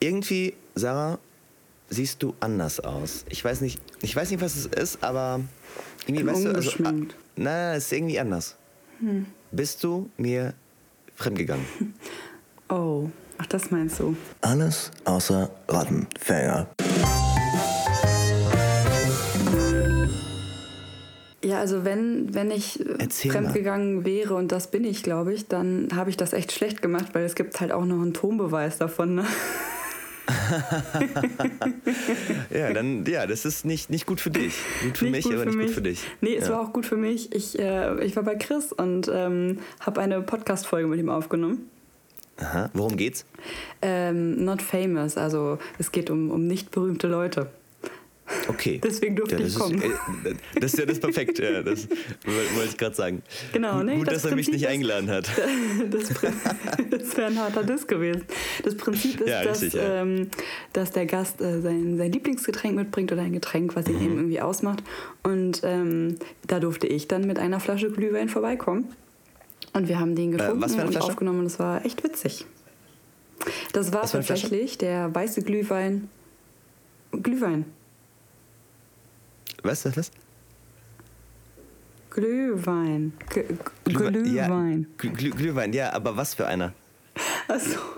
irgendwie, Sarah, siehst du anders aus. Ich weiß nicht, ich weiß nicht, was es ist, aber irgendwie, weißt du, also, ah, nein, es ist irgendwie anders. Hm. Bist du mir fremdgegangen? Oh, ach, das meinst du? Alles außer Rattenfänger. Ja, also wenn, wenn ich äh, Erzähl fremdgegangen mal. wäre, und das bin ich, glaube ich, dann habe ich das echt schlecht gemacht, weil es gibt halt auch noch einen Tonbeweis davon. Ne? ja, dann, ja, das ist nicht, nicht gut für dich. Gut für nicht mich, gut aber für nicht mich. gut für dich. Nee, es ja. war auch gut für mich. Ich, äh, ich war bei Chris und ähm, habe eine Podcast-Folge mit ihm aufgenommen. Aha. Worum geht's? Ähm, not famous, also es geht um, um nicht berühmte Leute. Okay. Deswegen durfte ja, ich kommen. Ist, äh, das ist ja das perfekt, ja, das wollte ich gerade sagen. Genau, ne? Gut, das dass er mich nicht eingeladen hat. Das, das wäre ein harter Diss gewesen. Das Prinzip ist, ja, richtig, dass, ähm, dass der Gast äh, sein, sein Lieblingsgetränk mitbringt oder ein Getränk, was ihn mhm. eben irgendwie ausmacht. Und ähm, da durfte ich dann mit einer Flasche Glühwein vorbeikommen. Und wir haben den äh, gefunden äh, und aufgenommen und es war echt witzig. Das war tatsächlich der weiße Glühwein. Glühwein. Was, was, was? Glühwein. G Glühwein. Ja, Glüh Glühwein, ja, aber was für einer? Achso.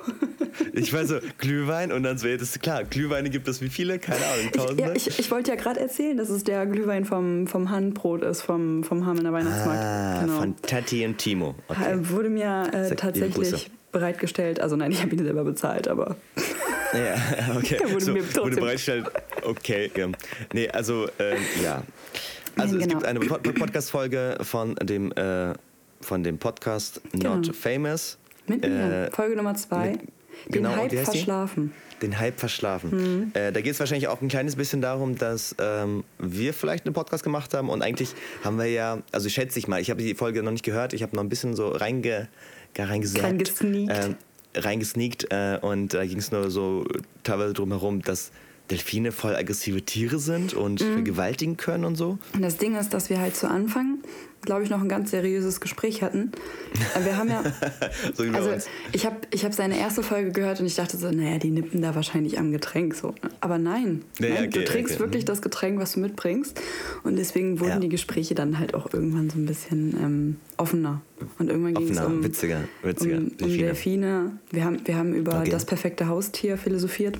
Ich weiß so, Glühwein und dann so, ja, das ist klar, Glühweine gibt es wie viele? Keine Ahnung, tausende? Ich, ja, ich, ich wollte ja gerade erzählen, dass es der Glühwein vom, vom Handbrot ist, vom, vom Hamelner Weihnachtsmarkt. Ah, genau. von Tati und Timo. Okay. Wurde mir äh, tatsächlich bereitgestellt, also nein, ich habe ihn selber bezahlt, aber... Ja, okay. Der wurde so, mir wurde bereitgestellt. Okay, ja. Nee, also, äh, ja. Also, genau. es gibt eine Podcast-Folge von dem, äh, von dem Podcast Not genau. Famous. Mit mir. Äh, Folge Nummer zwei. Mit, den genau, Hype verschlafen. Den Hype verschlafen. Mhm. Äh, da geht es wahrscheinlich auch ein kleines bisschen darum, dass ähm, wir vielleicht einen Podcast gemacht haben und eigentlich haben wir ja, also schätze ich mal, ich habe die Folge noch nicht gehört, ich habe noch ein bisschen so reinge, reingesagt. Reingesneakt. Ähm, reingesneakt äh, und da ging es nur so teilweise drum herum, dass Delfine voll aggressive Tiere sind und mhm. vergewaltigen können und so. Und das Ding ist, dass wir halt zu Anfang, glaube ich, noch ein ganz seriöses Gespräch hatten. Äh, wir haben ja. so also ich habe ich hab seine erste Folge gehört und ich dachte so, naja, die nippen da wahrscheinlich am Getränk so. Aber nein, nee, nein okay, du trinkst okay. wirklich das Getränk, was du mitbringst. Und deswegen wurden ja. die Gespräche dann halt auch irgendwann so ein bisschen ähm, offener. Und irgendwann ging es um, witziger, witziger. Um, um Delfine. Delfine. Wir haben, wir haben über okay. das perfekte Haustier philosophiert.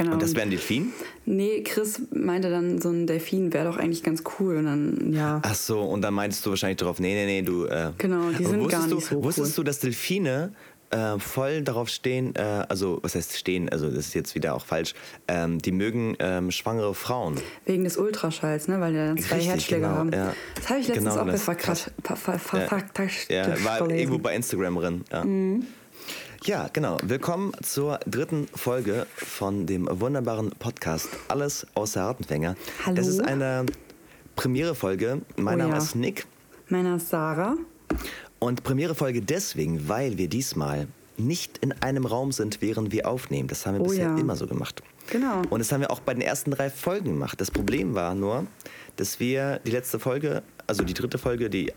Genau. Und das wäre ein Delfin? Nee, Chris meinte dann, so ein Delfin wäre doch eigentlich ganz cool. Und dann, ja. Ach so, und dann meintest du wahrscheinlich darauf, nee, nee, nee, du. Äh, genau, die sind gar nicht du, so cool. Wusstest du, dass Delfine äh, voll darauf stehen, äh, also was heißt stehen, also das ist jetzt wieder auch falsch, ähm, die mögen ähm, schwangere Frauen. Wegen des Ultraschalls, ne? weil die dann zwei Richtig, Herzschläge genau, haben. Ja. Das habe ich letztens genau, auch befragt. Ja, ja, war irgendwo bei Instagram drin. Ja. Mhm. Ja, genau. Willkommen zur dritten Folge von dem wunderbaren Podcast Alles außer Rattenfänger. Hallo. Es ist eine Premiere-Folge. Mein oh, Name ja. ist Nick. Mein Name ist Sarah. Und Premiere-Folge deswegen, weil wir diesmal nicht in einem Raum sind, während wir aufnehmen. Das haben wir oh, bisher ja. immer so gemacht. Genau. Und das haben wir auch bei den ersten drei Folgen gemacht. Das Problem war nur, dass wir die letzte Folge, also die dritte Folge, die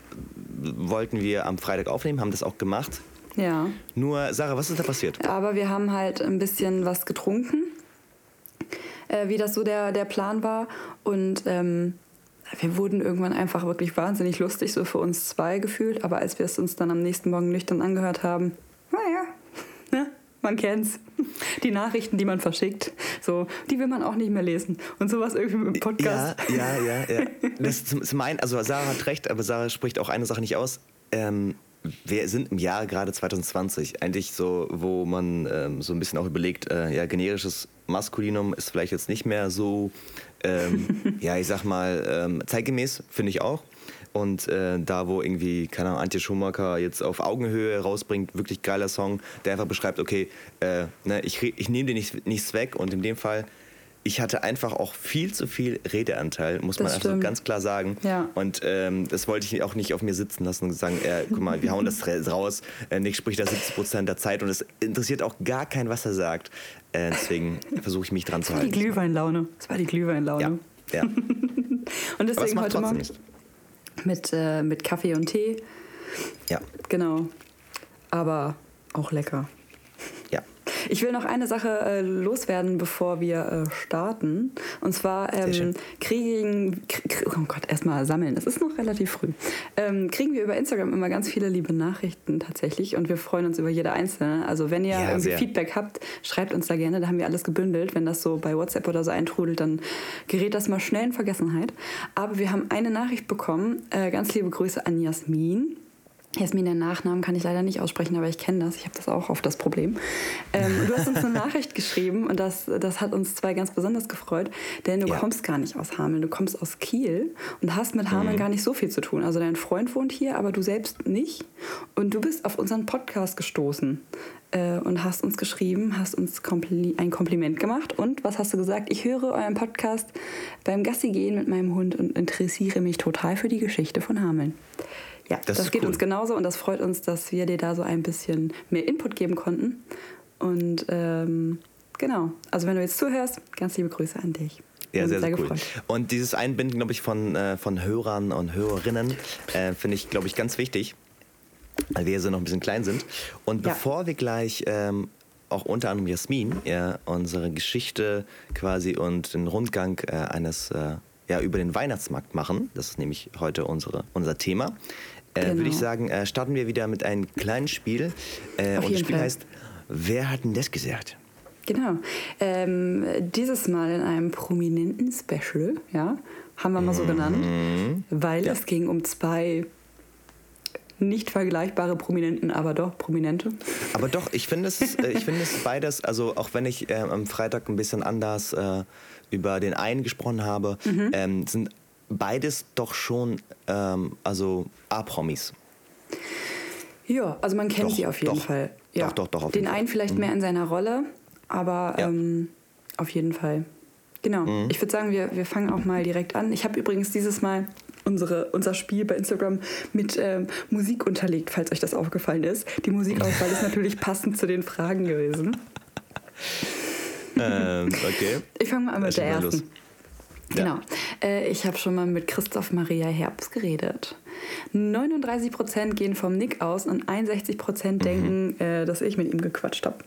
wollten wir am Freitag aufnehmen, haben das auch gemacht. Ja. Nur, Sarah, was ist da passiert? Aber wir haben halt ein bisschen was getrunken, äh, wie das so der, der Plan war. Und ähm, wir wurden irgendwann einfach wirklich wahnsinnig lustig, so für uns zwei gefühlt. Aber als wir es uns dann am nächsten Morgen nüchtern angehört haben, naja, ne? man kennt's. Die Nachrichten, die man verschickt, so, die will man auch nicht mehr lesen. Und sowas irgendwie mit dem Podcast. Ja, ja, ja, ja. Das ist mein, also Sarah hat recht, aber Sarah spricht auch eine Sache nicht aus. Ähm, wir sind im Jahr gerade 2020, eigentlich so, wo man ähm, so ein bisschen auch überlegt, äh, ja, generisches Maskulinum ist vielleicht jetzt nicht mehr so, ähm, ja, ich sag mal, ähm, zeitgemäß, finde ich auch. Und äh, da, wo irgendwie, keine Ahnung, Antje Schumacher jetzt auf Augenhöhe rausbringt, wirklich geiler Song, der einfach beschreibt, okay, äh, ne, ich, ich nehme dir nicht, nichts weg und in dem Fall ich hatte einfach auch viel zu viel Redeanteil, muss das man einfach so ganz klar sagen. Ja. Und ähm, das wollte ich auch nicht auf mir sitzen lassen und sagen, äh, guck mal, wir hauen das raus. Äh, Nick spricht da 70 Prozent der Zeit und es interessiert auch gar keinen, was er sagt. Äh, deswegen versuche ich mich dran zu halten. Das war die Glühweinlaune. Das war die Glühweinlaune. Ja. ja. und deswegen heute mal mit, äh, mit Kaffee und Tee. Ja. Genau. Aber auch lecker. Ja. Ich will noch eine Sache äh, loswerden, bevor wir äh, starten. Und zwar ähm, kriegen, krieg, oh Gott, erstmal sammeln. Es ist noch relativ früh. Ähm, kriegen wir über Instagram immer ganz viele liebe Nachrichten tatsächlich und wir freuen uns über jede einzelne. Also wenn ihr ja, irgendwie sehr. Feedback habt, schreibt uns da gerne. Da haben wir alles gebündelt. Wenn das so bei WhatsApp oder so eintrudelt, dann gerät das mal schnell in Vergessenheit. Aber wir haben eine Nachricht bekommen. Äh, ganz liebe Grüße an Jasmin. Jasmin, den Nachnamen kann ich leider nicht aussprechen, aber ich kenne das. Ich habe das auch oft das Problem. Ähm, du hast uns eine Nachricht geschrieben und das, das hat uns zwei ganz besonders gefreut, denn du ja. kommst gar nicht aus Hameln, du kommst aus Kiel und hast mit Hameln mhm. gar nicht so viel zu tun. Also dein Freund wohnt hier, aber du selbst nicht. Und du bist auf unseren Podcast gestoßen äh, und hast uns geschrieben, hast uns Kompli ein Kompliment gemacht. Und was hast du gesagt? Ich höre euren Podcast beim Gassi gehen mit meinem Hund und interessiere mich total für die Geschichte von Hameln. Ja, das, das geht cool. uns genauso und das freut uns, dass wir dir da so ein bisschen mehr Input geben konnten. Und ähm, genau, also wenn du jetzt zuhörst, ganz liebe Grüße an dich. Ja, sehr, sehr, sehr cool. Gefreut. Und dieses Einbinden, glaube ich, von, äh, von Hörern und Hörerinnen äh, finde ich, glaube ich, ganz wichtig, weil wir so noch ein bisschen klein sind. Und ja. bevor wir gleich ähm, auch unter anderem Jasmin ja, unsere Geschichte quasi und den Rundgang äh, eines äh, ja, über den Weihnachtsmarkt machen, das ist nämlich heute unsere, unser Thema, äh, genau. würde ich sagen, äh, starten wir wieder mit einem kleinen Spiel. Äh, und das Spiel Fall. heißt, wer hat denn das gesagt? Genau. Ähm, dieses Mal in einem prominenten Special, ja, haben wir mal so genannt, mhm. weil ja. es ging um zwei nicht vergleichbare Prominenten, aber doch Prominente. Aber doch, ich finde es, äh, ich finde es beides, also auch wenn ich äh, am Freitag ein bisschen anders äh, über den einen gesprochen habe, mhm. ähm, sind beides doch schon ähm, also A-Promis. Ja, also man kennt doch, sie auf jeden doch, Fall. Ja. Doch, doch, doch. Den einen vielleicht mhm. mehr in seiner Rolle, aber ja. ähm, auf jeden Fall. Genau. Mhm. Ich würde sagen, wir, wir fangen auch mal direkt an. Ich habe übrigens dieses Mal unsere, unser Spiel bei Instagram mit ähm, Musik unterlegt, falls euch das aufgefallen ist. Die Musikauswahl ist natürlich passend zu den Fragen gewesen. ähm, okay. Ich fange mal an mit der ersten. Los. Genau. Ja. Äh, ich habe schon mal mit Christoph Maria Herbst geredet. 39% gehen vom Nick aus und 61% mhm. denken, äh, dass ich mit ihm gequatscht habe.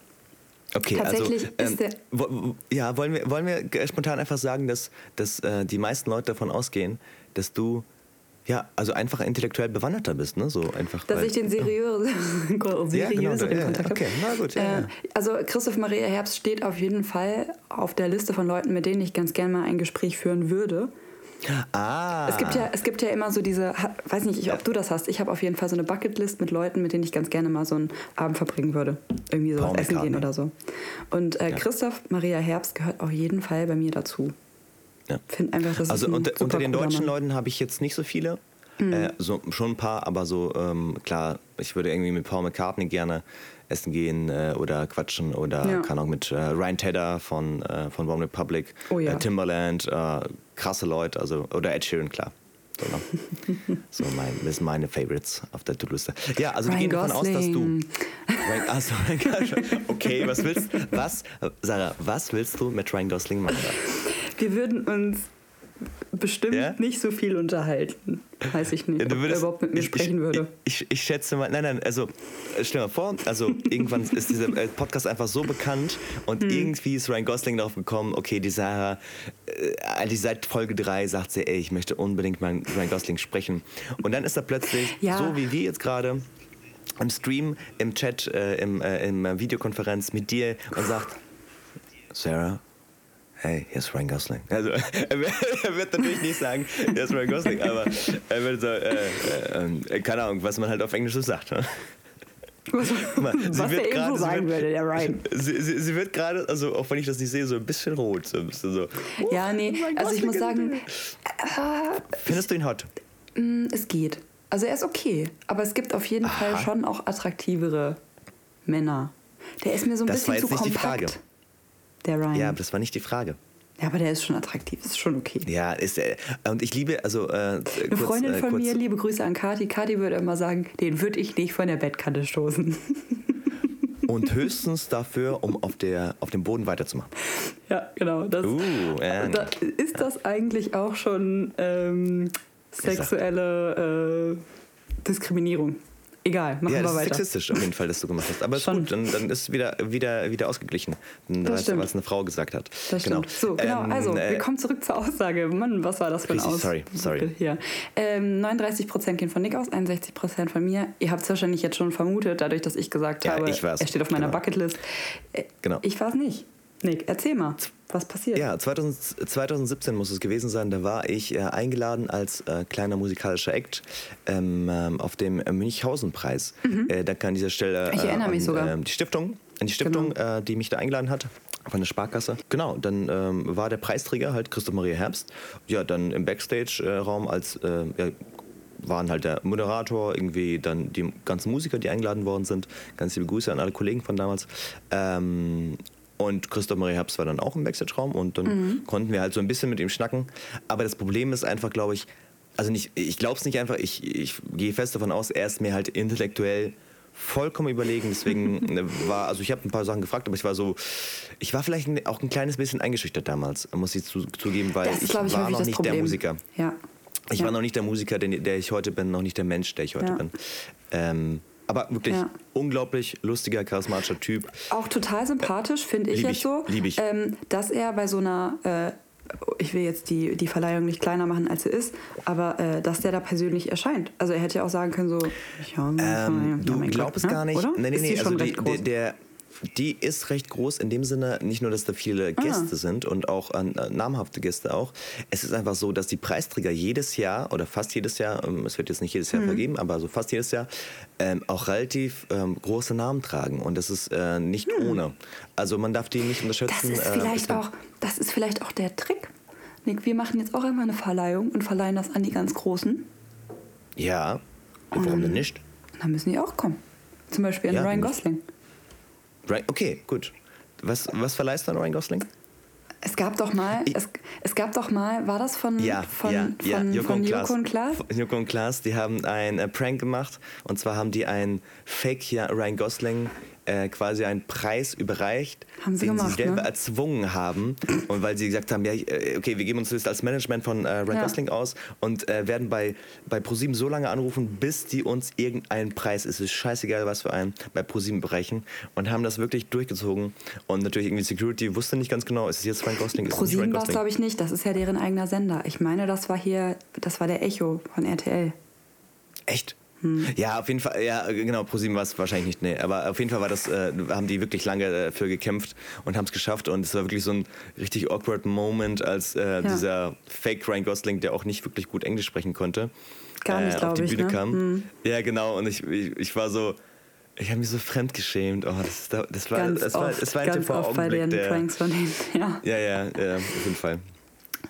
Okay, also, Tatsächlich also, ist ähm, der ja, wollen wir, wollen wir spontan einfach sagen, dass, dass äh, die meisten Leute davon ausgehen, dass du ja, also einfach intellektuell bewanderter bist, ne? So einfach. Dass weil, ich den seriös seriöseren ja, genau, ja, Kontakt okay, na gut. Ja, äh, also Christoph Maria Herbst steht auf jeden Fall auf der Liste von Leuten, mit denen ich ganz gerne mal ein Gespräch führen würde. Ah. Es gibt ja, es gibt ja immer so diese, weiß nicht, ob du das hast. Ich habe auf jeden Fall so eine Bucketlist mit Leuten, mit denen ich ganz gerne mal so einen Abend verbringen würde. Irgendwie so was essen gehen oder so. Und äh, Christoph Maria Herbst gehört auf jeden Fall bei mir dazu. Ja. Find einfach, das also unter, unter den deutschen Mann. Leuten habe ich jetzt nicht so viele. Mhm. Äh, so, schon ein paar, aber so ähm, klar, ich würde irgendwie mit Paul McCartney gerne essen gehen äh, oder quatschen oder ja. kann auch mit äh, Ryan Tedder von, äh, von One Republic, oh, ja. Äh, Timberland, äh, krasse Leute, also oder Ed Sheeran, klar. So, ne? so mein, das sind meine Favorites auf der To-Do-Liste. Ja, also Ryan wir gehen davon aus, dass du. Ryan, achso, okay, was willst was, Sarah, was willst du mit Ryan Gosling machen? Wir würden uns bestimmt ja? nicht so viel unterhalten. Weiß ich nicht, ja, ob er überhaupt mit mir ich, sprechen würde. Ich, ich, ich, schätze mal, nein, nein, also stell dir mal vor, also irgendwann ist dieser äh, Podcast einfach so bekannt und hm. irgendwie ist Ryan Gosling darauf gekommen, okay, die Sarah, äh, seit Folge 3 sagt sie, ey, ich möchte unbedingt mal mit Ryan Gosling sprechen. Und dann ist er plötzlich, ja. so wie wir jetzt gerade, im Stream, im Chat, äh, im, äh, im Videokonferenz mit dir und sagt, Sarah, hey, hier ist Ryan Gosling. Also er wird natürlich nicht sagen, hier ist Ryan Gosling, aber er wird so, äh, äh, äh, keine Ahnung, was man halt auf Englisch so sagt. Ne? Was, was der eben so sagen würde, der Ryan. Sie, sie, sie wird gerade, also auch wenn ich das nicht sehe, so ein bisschen rot. So ein bisschen so, oh, ja, nee, also ich muss sagen... Äh, Findest du ihn hot? Mm, es geht. Also er ist okay, aber es gibt auf jeden Aha. Fall schon auch attraktivere Männer. Der ist mir so ein das bisschen zu kompakt. Der Ryan. Ja, aber das war nicht die Frage. Ja, aber der ist schon attraktiv, ist schon okay. Ja, ist er. Und ich liebe, also. Äh, Eine kurz, Freundin äh, von äh, mir, liebe Grüße an Kati. Kati würde immer sagen, den würde ich nicht von der Bettkante stoßen. Und höchstens dafür, um auf, der, auf dem Boden weiterzumachen. Ja, genau. Das, uh. Da, ist das eigentlich auch schon ähm, sexuelle äh, Diskriminierung? Egal, machen ja, wir weiter. Ja, sexistisch auf jeden Fall, dass du gemacht hast. Aber ist gut, dann, dann ist wieder, wieder, wieder ausgeglichen. Dann weißt du, was eine Frau gesagt hat. Das genau. Stimmt. So, genau. Ähm, also, äh, wir kommen zurück zur Aussage. Mann, was war das für ein Aus? Sorry, sorry. Hier. Ähm, 39% gehen von Nick aus, 61% von mir. Ihr habt es wahrscheinlich jetzt schon vermutet, dadurch, dass ich gesagt ja, habe, ich war's. er steht auf meiner genau. Bucketlist. Äh, genau. Ich war es nicht. Nick, erzähl mal, was passiert? Ja, 2000, 2017 muss es gewesen sein. Da war ich äh, eingeladen als äh, kleiner musikalischer Act ähm, ähm, auf dem Münchhausen-Preis. Mhm. Äh, danke an dieser Stelle ich erinnere mich an, sogar. Ähm, die Stiftung, an die Stiftung, genau. Äh, die mich da eingeladen hat von der Sparkasse. Genau, dann ähm, war der Preisträger halt Christoph Maria Herbst. Ja, dann im Backstage-Raum als äh, ja, waren halt der Moderator, irgendwie dann die ganzen Musiker, die eingeladen worden sind. Ganz liebe Grüße an alle Kollegen von damals. Ähm, und Christoph Maria Herbst war dann auch im Backstage-Raum und dann mhm. konnten wir halt so ein bisschen mit ihm schnacken. Aber das Problem ist einfach, glaube ich, also nicht, ich glaube es nicht einfach, ich, ich gehe fest davon aus, er ist mir halt intellektuell vollkommen überlegen. Deswegen war, also ich habe ein paar Sachen gefragt, aber ich war so, ich war vielleicht auch ein kleines bisschen eingeschüchtert damals, muss ich zu, zugeben, weil ich, ich war noch nicht Problem. der Musiker. Ja. Ich ja. war noch nicht der Musiker, der, der, ich heute bin, noch nicht der Mensch, der ich heute Ja. bin. Ähm, aber wirklich Ja. unglaublich lustiger, charismatischer Typ. Auch total sympathisch, finde ich lieb jetzt ich, so. lieb ich. Ähm, dass er bei so einer, äh, ich will jetzt die, die Verleihung nicht kleiner machen, als sie ist, aber äh, dass der da persönlich erscheint. Also er hätte ja auch sagen können, so, ja, Ähm, du ja, mein glaubst Gott, gar ne? nicht. Oder? Nee, nee, nee. Also die, der, der, die ist recht groß in dem Sinne, nicht nur, dass da viele Ah. Gäste sind und auch äh, namhafte Gäste auch. Es ist einfach so, dass die Preisträger jedes Jahr oder fast jedes Jahr, ähm, es wird jetzt nicht jedes Mhm. Jahr vergeben, aber so fast jedes Jahr, ähm, auch relativ ähm, große Namen tragen. Und das ist äh, nicht ohne. Also man darf die nicht Hm. das unterschätzen. ist äh, vielleicht das- auch, das ist vielleicht auch der Trick. Nick, wir machen jetzt auch immer eine Verleihung und verleihen das an die ganz Großen. Ja. Und warum denn nicht? Und dann müssen die auch kommen. Zum Beispiel an Ja, Ryan Gosling. Right, okay, gut. Was, was verleihst du an Ryan Gosling? Es gab doch mal, es, es gab doch mal, war das von, Ja, von, ja, von, ja. von Joko und Klaas. Joko und Klaas? Joko und Klaas, die haben ein äh, Prank gemacht. Und zwar haben die einen Fake Ryan Gosling äh, quasi einen Preis überreicht, Haben sie den gemacht, sie selber ne? erzwungen haben. Und weil sie gesagt haben, ja, äh, okay, wir geben uns das als Management von äh, Ryan Ja. Gosling aus und äh, werden bei, bei ProSieben so lange anrufen, bis die uns irgendeinen Preis, es ist scheißegal, was für einen, bei ProSieben brechen. Und haben das wirklich durchgezogen. Und natürlich irgendwie Security wusste nicht ganz genau, ist es jetzt Ryan Gosling, ist es nicht ProSieben war es, glaube ich, nicht. Das ist ja deren eigener Sender. Ich meine, das war hier, das war der Echo von RTL. Echt? Hm. Ja, auf jeden Fall, ja, genau, ProSieben war es wahrscheinlich nicht, nee. Aber auf jeden Fall war das, äh, haben die wirklich lange dafür gekämpft und haben es geschafft. Und es war wirklich so ein richtig awkward Moment, als äh, dieser Fake Ryan Gosling, der auch nicht wirklich gut Englisch sprechen konnte, Gar nicht, äh, auf die ich, Bühne ne? kam. Hm. Ja, genau. Und ich, ich, ich war so, ich habe mich so fremdgeschämt. Oh, das, das war, Ganz das war, oft, das war ein ganz oft bei den der, Pranks von denen. Ja. ja, ja, ja, auf jeden Fall.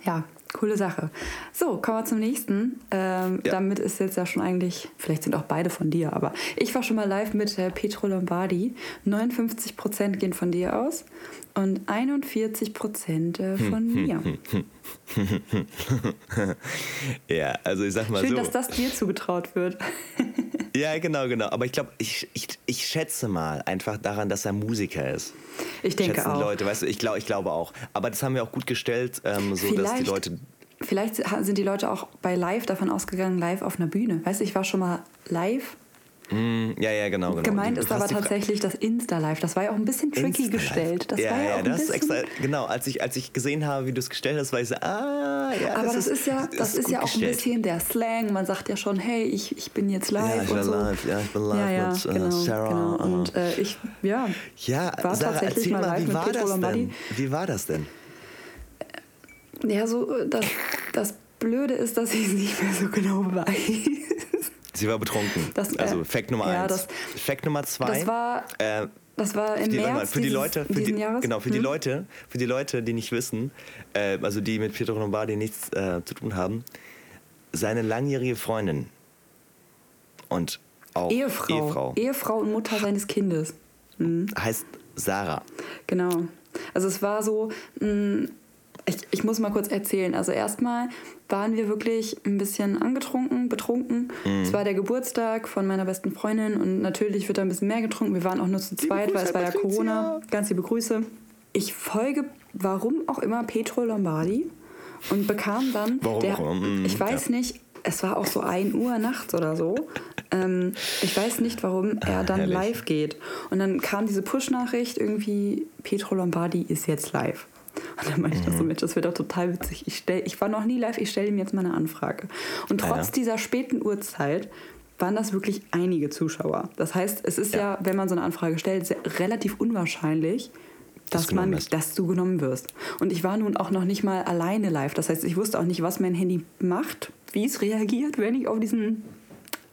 ja, coole Sache. So, kommen wir zum nächsten. Ähm, Ja. Damit ist jetzt ja schon eigentlich, vielleicht sind auch beide von dir, aber ich war schon mal live mit äh, Petro Lombardi. 59% gehen von dir aus und 41% äh, von mir. Ja, also ich sag mal Schön, so. dass das dir zugetraut wird. Ja, genau, genau. Aber ich glaube, ich, ich, ich schätze mal einfach daran, dass er Musiker ist. Ich denke Schätzen auch. Leute, weißt du, ich, glaub, ich glaube auch. Aber das haben wir auch gut gestellt, ähm, so dass die Vielleicht- Leute. Vielleicht sind die Leute auch bei live davon ausgegangen, live auf einer Bühne. Weißt du, ich war schon mal live. Mm, ja, ja, genau, genau. Gemeint Du ist aber die tatsächlich das Insta-Live. Das war ja auch ein bisschen tricky gestellt. Das ja, war ja, ja, auch ein das ist extra, genau, als ich, als ich gesehen habe, wie du es gestellt hast, war ich so, ah, ja, aber das, ist ja, das ist gut ja auch ein gestellt. bisschen der Slang. Man sagt ja schon, hey, ich, ich bin jetzt live Ja, ich bin so. live, ja, ich bin live ja, ja, mit äh, genau, Sarah. genau. Und äh, ich, ja, ja, war Sarah, tatsächlich mal live wie mit war Pietro das Lombardi. denn? Wie war das denn? ja, so äh, das, das Blöde ist, dass ich es nicht mehr so genau weiß. Sie war betrunken. Das, äh, also Fact Nummer ja, eins. das- Fact Nummer zwei. Das war, äh, das war im die, März mal, für die dieses, Leute, für die, Jahres. genau, für die Hm? Leute, für die Leute, die nicht wissen, äh, also die mit Pietro Lombardi nichts äh, zu tun haben, seine langjährige Freundin und auch Ehefrau. Ehefrau Ehefrau und Mutter seines Kindes. Mhm. heißt Sarah. Genau. Also es war so, mh, ich, ich muss mal kurz erzählen. Also erstmal waren wir wirklich ein bisschen angetrunken, betrunken. Es war der Geburtstag von meiner besten Freundin und natürlich wird da ein bisschen mehr getrunken. Wir waren auch nur zu zweit, weil es war ja. Corona. Ganz liebe Grüße. Ich folge, warum auch immer, Petro Lombardi und bekam dann, Warum der, immer, mm, ich weiß nicht, es war auch so 1 Uhr nachts oder so. ähm, ich weiß nicht, warum er dann Herrlich. live geht. Und dann kam diese Push-Nachricht irgendwie, Petro Lombardi ist jetzt live. Und dann meinte mhm. ich so, Mensch, das wird doch total witzig. Ich, stell, ich war noch nie live, ich stelle ihm jetzt mal eine Anfrage. Und trotz ja. dieser späten Uhrzeit waren das wirklich einige Zuschauer. Das heißt, es ist ja, ja wenn man so eine Anfrage stellt, sehr, relativ unwahrscheinlich, dass, man, dass du genommen wirst. Und ich war nun auch noch nicht mal alleine live. Das heißt, ich wusste auch nicht, was mein Handy macht, wie es reagiert, wenn ich auf diesen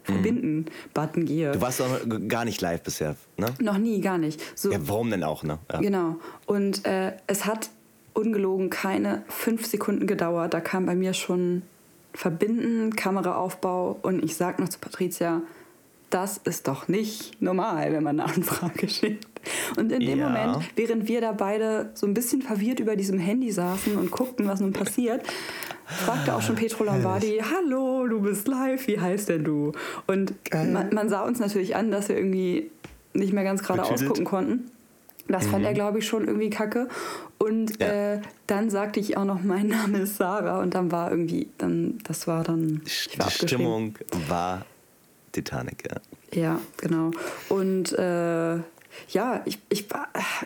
Verbinden-Button gehe. Du warst auch gar nicht live bisher, ne? Noch nie, gar nicht. So, ja, warum denn auch, ne? Ja. Genau. Und äh, es hat ungelogen keine fünf Sekunden gedauert. Da kam bei mir schon Verbinden, Kameraaufbau und ich sag noch zu Patricia, das ist doch nicht normal, wenn man eine Anfrage schickt. Und in dem ja. Moment, während wir da beide so ein bisschen verwirrt über diesem Handy saßen und guckten, was nun passiert, fragte auch schon Petro Lombardi, hallo, du bist live, wie heißt denn du? Und man, man, sah uns natürlich an, dass wir irgendwie nicht mehr ganz gerade ausgucken konnten. Das mhm. fand er, mhm. glaube ich, schon irgendwie kacke. Und ja. äh, dann sagte ich auch noch, mein Name ist Sarah. Und dann war irgendwie, dann, das war dann. War Die Stimmung war Titanic, ja. Ja, genau. Und äh, ja, ich, ich,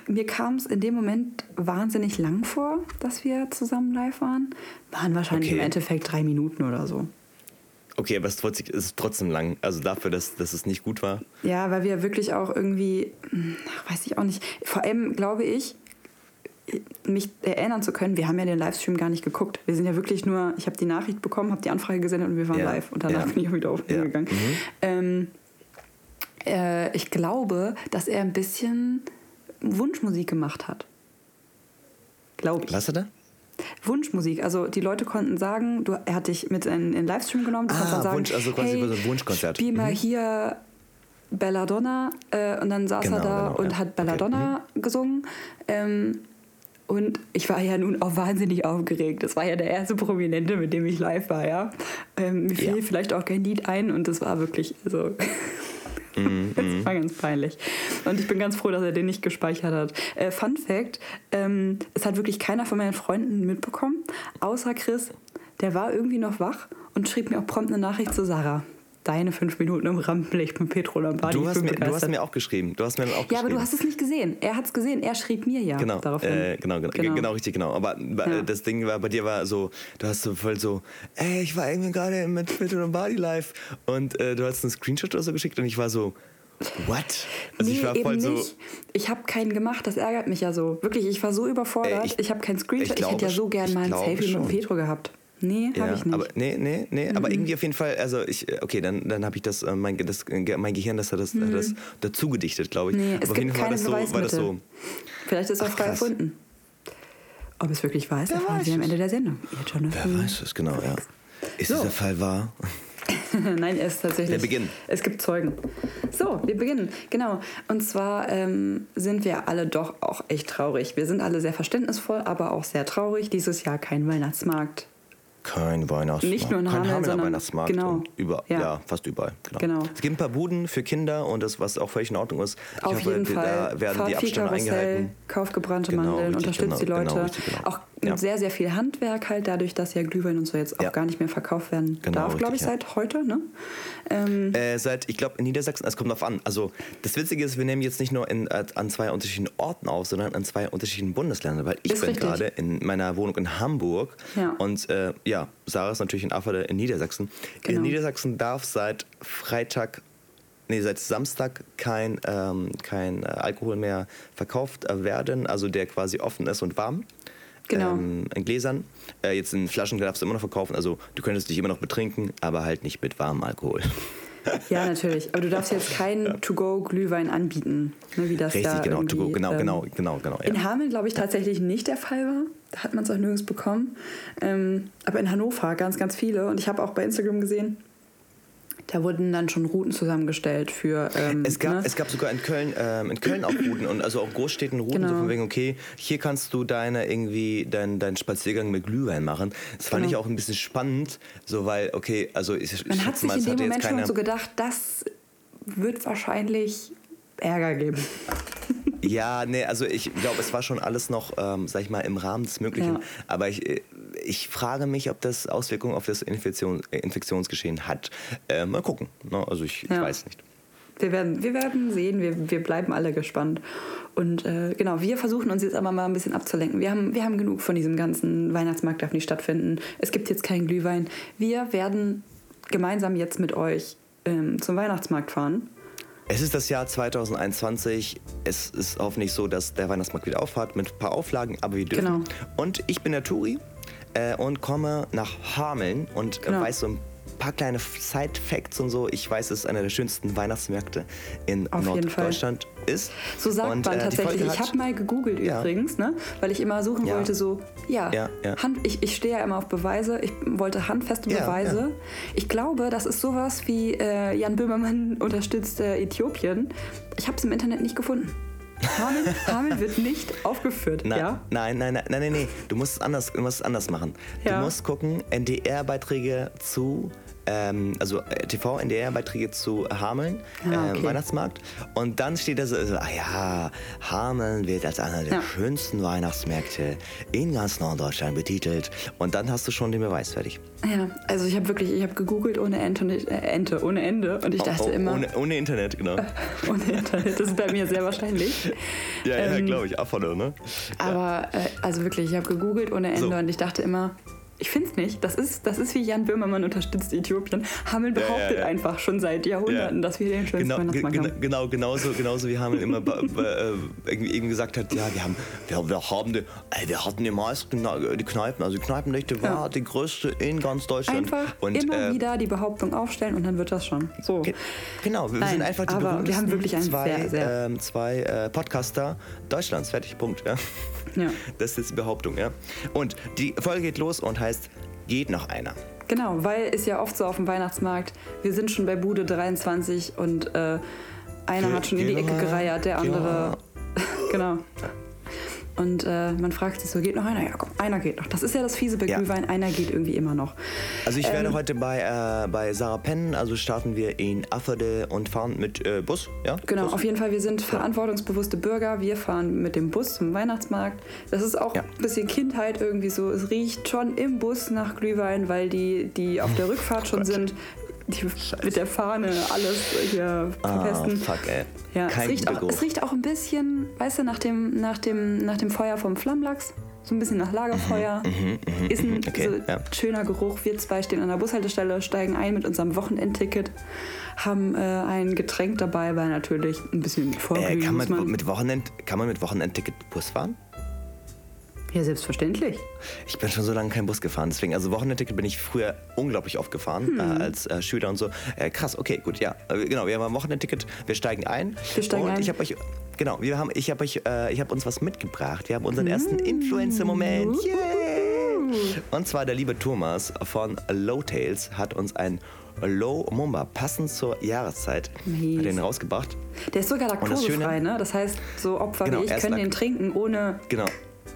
mir kam es in dem Moment wahnsinnig lang vor, dass wir zusammen live waren. Waren wahrscheinlich okay. im Endeffekt drei Minuten oder so. Okay, aber es ist trotzdem lang. Also dafür, dass, dass es nicht gut war. Ja, weil wir wirklich auch irgendwie, weiß ich auch nicht, vor allem glaube ich, mich erinnern zu können, wir haben ja den Livestream gar nicht geguckt. Wir sind ja wirklich nur, ich habe die Nachricht bekommen, habe die Anfrage gesendet und wir waren ja. live. Und danach ja. bin ich auch wieder aufgegangen. Ja. Mhm. Ähm, äh, ich glaube, dass er ein bisschen Wunschmusik gemacht hat. Glaube ich. Was hat er? Wunschmusik. Also die Leute konnten sagen, du, er hat dich mit in den Livestream genommen. Du ah, dann sagen, Wunsch, also quasi hey, so ein Wunschkonzert. Spiel mal mhm. hier Belladonna. Äh, und dann saß genau, er da genau, und ja. hat Belladonna okay. mhm. gesungen. Ähm, und ich war ja nun auch wahnsinnig aufgeregt. Das war ja der erste Prominente, mit dem ich live war, ja. Ähm, mir fiel ja. vielleicht auch kein Lied ein und das war wirklich, also Mm, das war ganz peinlich. Und ich bin ganz froh, dass er den nicht gespeichert hat. Äh, Fun Fact: ähm, Es hat wirklich keiner von meinen Freunden mitbekommen, außer Chris. Der war irgendwie noch wach und schrieb mir auch prompt eine Nachricht zu Sarah deine fünf Minuten im Rampenlicht mit Petro Lombardi. Du hast, mir, du hast mir auch geschrieben. Du hast mir auch ja, aber du hast es nicht gesehen. Er hat es gesehen. Er schrieb mir ja genau, daraufhin. Äh, genau, genau, genau, genau, richtig, genau. Aber ja. das Ding war, bei dir war so, du hast so voll so, ey, ich war irgendwie gerade mit Petro Lombardi live und äh, du hast einen Screenshot oder so geschickt und ich war so, What? Also nee, ich war voll so. Nicht. Ich habe keinen gemacht, das ärgert mich ja so. Wirklich, ich war so überfordert. Äh, ich, ich habe keinen Screenshot. Ich, ich, hätte ja so gern mal ein Selfie schon. mit Petro gehabt. Nee, ja, habe ich nicht. Aber, nee, nee, nee. Mhm. Aber irgendwie auf jeden Fall, also ich, okay, dann, dann habe ich das, äh, mein, das, mein Gehirn, das hat das, mhm. das dazu gedichtet, glaube ich. Nee, es aber auf jeden Fall war das, so, war das so. Vielleicht ist es auch frei erfunden. Ob es wirklich wahr ist, erfahren Sie am Ende der Sendung. Wer weiß es genau, ja. Ist so. dieser Fall wahr? Nein, er ist tatsächlich. Wir beginnen. Es gibt Zeugen. So, wir beginnen. Genau. Und zwar ähm, sind wir alle doch auch echt traurig. Wir sind alle sehr verständnisvoll, aber auch sehr traurig. Dieses Jahr kein Weihnachtsmarkt. Kein Weihnachtsmarkt. Nicht nur in Kein Hameln sondern Weihnachtsmarkt. Genau. Über, ja. ja. fast überall. Genau. genau. Es gibt ein paar Buden für Kinder und das, was auch völlig in Ordnung ist. Ich Auf hoffe, jeden Fall. da werden Fahrt die Abstände eingehalten. Kauft gebrannte genau, Mandeln, richtig, unterstützt genau, die Leute. Genau, richtig, genau. Auch mit ja. sehr, sehr viel Handwerk halt, dadurch, dass ja Glühwein und so jetzt auch ja. gar nicht mehr verkauft werden genau, darf, glaube ich, ja. seit heute, ne? Ähm äh, seit, ich glaube, in Niedersachsen, es kommt drauf an. Also das Witzige ist, wir nehmen jetzt nicht nur in, äh, an zwei unterschiedlichen Orten auf, sondern an zwei unterschiedlichen Bundesländern, weil ich ist bin gerade in meiner Wohnung in Hamburg und äh, ja, Sarah ist natürlich in Afferde in Niedersachsen. Genau. In Niedersachsen darf seit Freitag nee, seit Samstag kein, ähm, kein äh, Alkohol mehr verkauft äh, werden, also der quasi offen ist und warm. Genau. Ähm, in Gläsern. Äh, jetzt in Flaschen darfst du immer noch verkaufen, also du könntest dich immer noch betrinken, aber halt nicht mit warmem Alkohol. Ja, natürlich. Aber du darfst jetzt keinen ja. To-Go-Glühwein anbieten, ne, wie das Richtig, da genau, to-go, genau, ähm, genau, genau, genau. Ja. In Hameln, glaube ich, tatsächlich nicht der Fall war. Da hat man es auch nirgends bekommen. Ähm, aber in Hannover ganz, ganz viele. Und ich habe auch bei Instagram gesehen, da wurden dann schon Routen zusammengestellt für. Ähm, es, gab, ne? es gab sogar in Köln, ähm, in Köln auch Routen und also auch Großstädten Routen, genau. so von wegen, okay, hier kannst du deine irgendwie deinen dein Spaziergang mit Glühwein machen. Das fand genau. ich auch ein bisschen spannend, so weil, okay, also ich, Man hat sich mal, in dem Moment schon so gedacht, das wird wahrscheinlich Ärger geben. Ja, nee, also ich glaube, es war schon alles noch, ähm, sag ich mal, im Rahmen des Möglichen. Ja. Aber ich, ich frage mich, ob das Auswirkungen auf das Infektion, Infektionsgeschehen hat. Äh, mal gucken. Ne? Also ich, ja. ich, weiß nicht. Wir werden, wir werden sehen, wir, wir bleiben alle gespannt. Und äh, genau, wir versuchen uns jetzt aber mal ein bisschen abzulenken. Wir haben, wir haben genug von diesem ganzen Weihnachtsmarkt darf nicht stattfinden. Es gibt jetzt keinen Glühwein. Wir werden gemeinsam jetzt mit euch ähm, zum Weihnachtsmarkt fahren. Es ist das Jahr 2021. Es ist hoffentlich so, dass der Weihnachtsmarkt wieder aufhat mit ein paar Auflagen, aber wir dürfen. Genau. Und ich bin der Turi äh, und komme nach Hameln und genau. weiß so ein paar kleine Side-Facts und so. Ich weiß, es ist einer der schönsten Weihnachtsmärkte in Auf Norddeutschland ist. So sagt und, man äh, tatsächlich. Ich habe mal gegoogelt ja. übrigens, ne? weil ich immer suchen ja. wollte, so, ja, ja Hand, ich, ich stehe ja immer auf Beweise. Ich wollte handfeste Beweise. Ich glaube, das ist sowas wie äh, Jan Böhmermann unterstützt äh, Äthiopien. Ich habe es im Internet nicht gefunden. Hamel, Hamel wird nicht aufgeführt, Na, ja? Nein, nein, nein, nein, nein. Du musst es anders, du musst es anders machen. Ja. Du musst gucken, NDR-Beiträge zu ähm, also äh, TV-NDR-Beiträge zu Hameln, ah, okay. äh, Weihnachtsmarkt. Und dann steht da so, so, ah ja, Hameln wird als einer der ja. schönsten Weihnachtsmärkte in ganz Norddeutschland betitelt. Und dann hast du schon den Beweis fertig. Ja, also ich habe wirklich, ich habe gegoogelt ohne Ente, äh, Ente, ohne Ende. Und ich dachte oh, oh, immer... Ohne, ohne, Internet, genau. ohne Internet, das ist bei mir sehr wahrscheinlich. ja, ja, ähm, glaube ich, auch ne? Aber, äh, also wirklich, ich habe gegoogelt ohne Ende so. und ich dachte immer, ich finde es nicht. Das ist, das ist wie Jan Böhmermann unterstützt Äthiopien. Hamel behauptet ja, ja, einfach schon seit Jahrhunderten, dass wir den schönsten genau, Weihnachtsmarkt haben. Genau, genauso, genauso wie Hamel immer äh, eben gesagt hat, ja, wir haben, wir, wir haben die, ey, wir hatten die meisten die Kneipen, also die Kneipendichte war die größte in ganz Deutschland. Einfach und, immer äh, wieder die Behauptung aufstellen und dann wird das schon. So. Genau, wir Nein, sind einfach die aber wir haben wirklich einen zwei, sehr, sehr ähm, zwei äh, Podcaster Deutschlands. Fertig, Punkt. Ja. ja. Das ist jetzt die Behauptung, ja. Und die Folge geht los und heißt heißt, geht noch einer. Genau, weil ist ja oft so auf dem Weihnachtsmarkt, wir sind schon bei Bude 23 und äh, einer Ge hat schon in die Ecke gereiert, der andere. genau. Und äh, man fragt sich so, geht noch einer? Ja, komm, einer geht noch. Das ist ja das fiese bei ja. Glühwein, einer geht irgendwie immer noch. Also ich ähm, werde heute bei, äh, bei Sarah pennen, also starten wir in Afferde und fahren mit äh, Bus, ja? Genau, Bus. auf jeden Fall, wir sind verantwortungsbewusste Bürger, wir fahren mit dem Bus zum Weihnachtsmarkt. Das ist auch ja. ein bisschen Kindheit irgendwie so, es riecht schon im Bus nach Glühwein, weil die, die auf der Rückfahrt oh schon sind, die mit der Fahne alles hier verpesten. Ah, fuck, ey. Ja, Kein es, riecht auch, es riecht auch ein bisschen, weißt du, nach dem, nach dem, nach dem Feuer vom Flammlachs. So ein bisschen nach Lagerfeuer. Mhm, mhm, mhm ist ein okay, so ja. schöner Geruch. Wir zwei stehen an der Bushaltestelle, steigen ein mit unserem Wochenendticket, haben äh, ein Getränk dabei, weil natürlich ein bisschen vorglühen äh, kann man, man. Mit Wochenend, kann man mit Wochenendticket Bus fahren? Ja, selbstverständlich. Ich bin schon so lange kein Bus gefahren, deswegen, also Wochenendticket bin ich früher unglaublich oft gefahren, hm. äh, als äh, Schüler und so. Äh, krass, okay, gut, ja. Äh, genau, wir haben ein Wochenendticket, wir steigen ein. Wir steigen und ein. ich habe euch, genau, wir haben, ich habe euch, äh, ich habe uns was mitgebracht. Wir haben unseren hm. ersten Influencer-Moment. Yeah. Und zwar der liebe Thomas von Low Tales hat uns ein Low Mumba, passend zur Jahreszeit, Mies. hat den rausgebracht. Der ist sogar laktosefrei, ne? Das heißt, so Opfer genau, wie ich können den trinken ohne... Genau,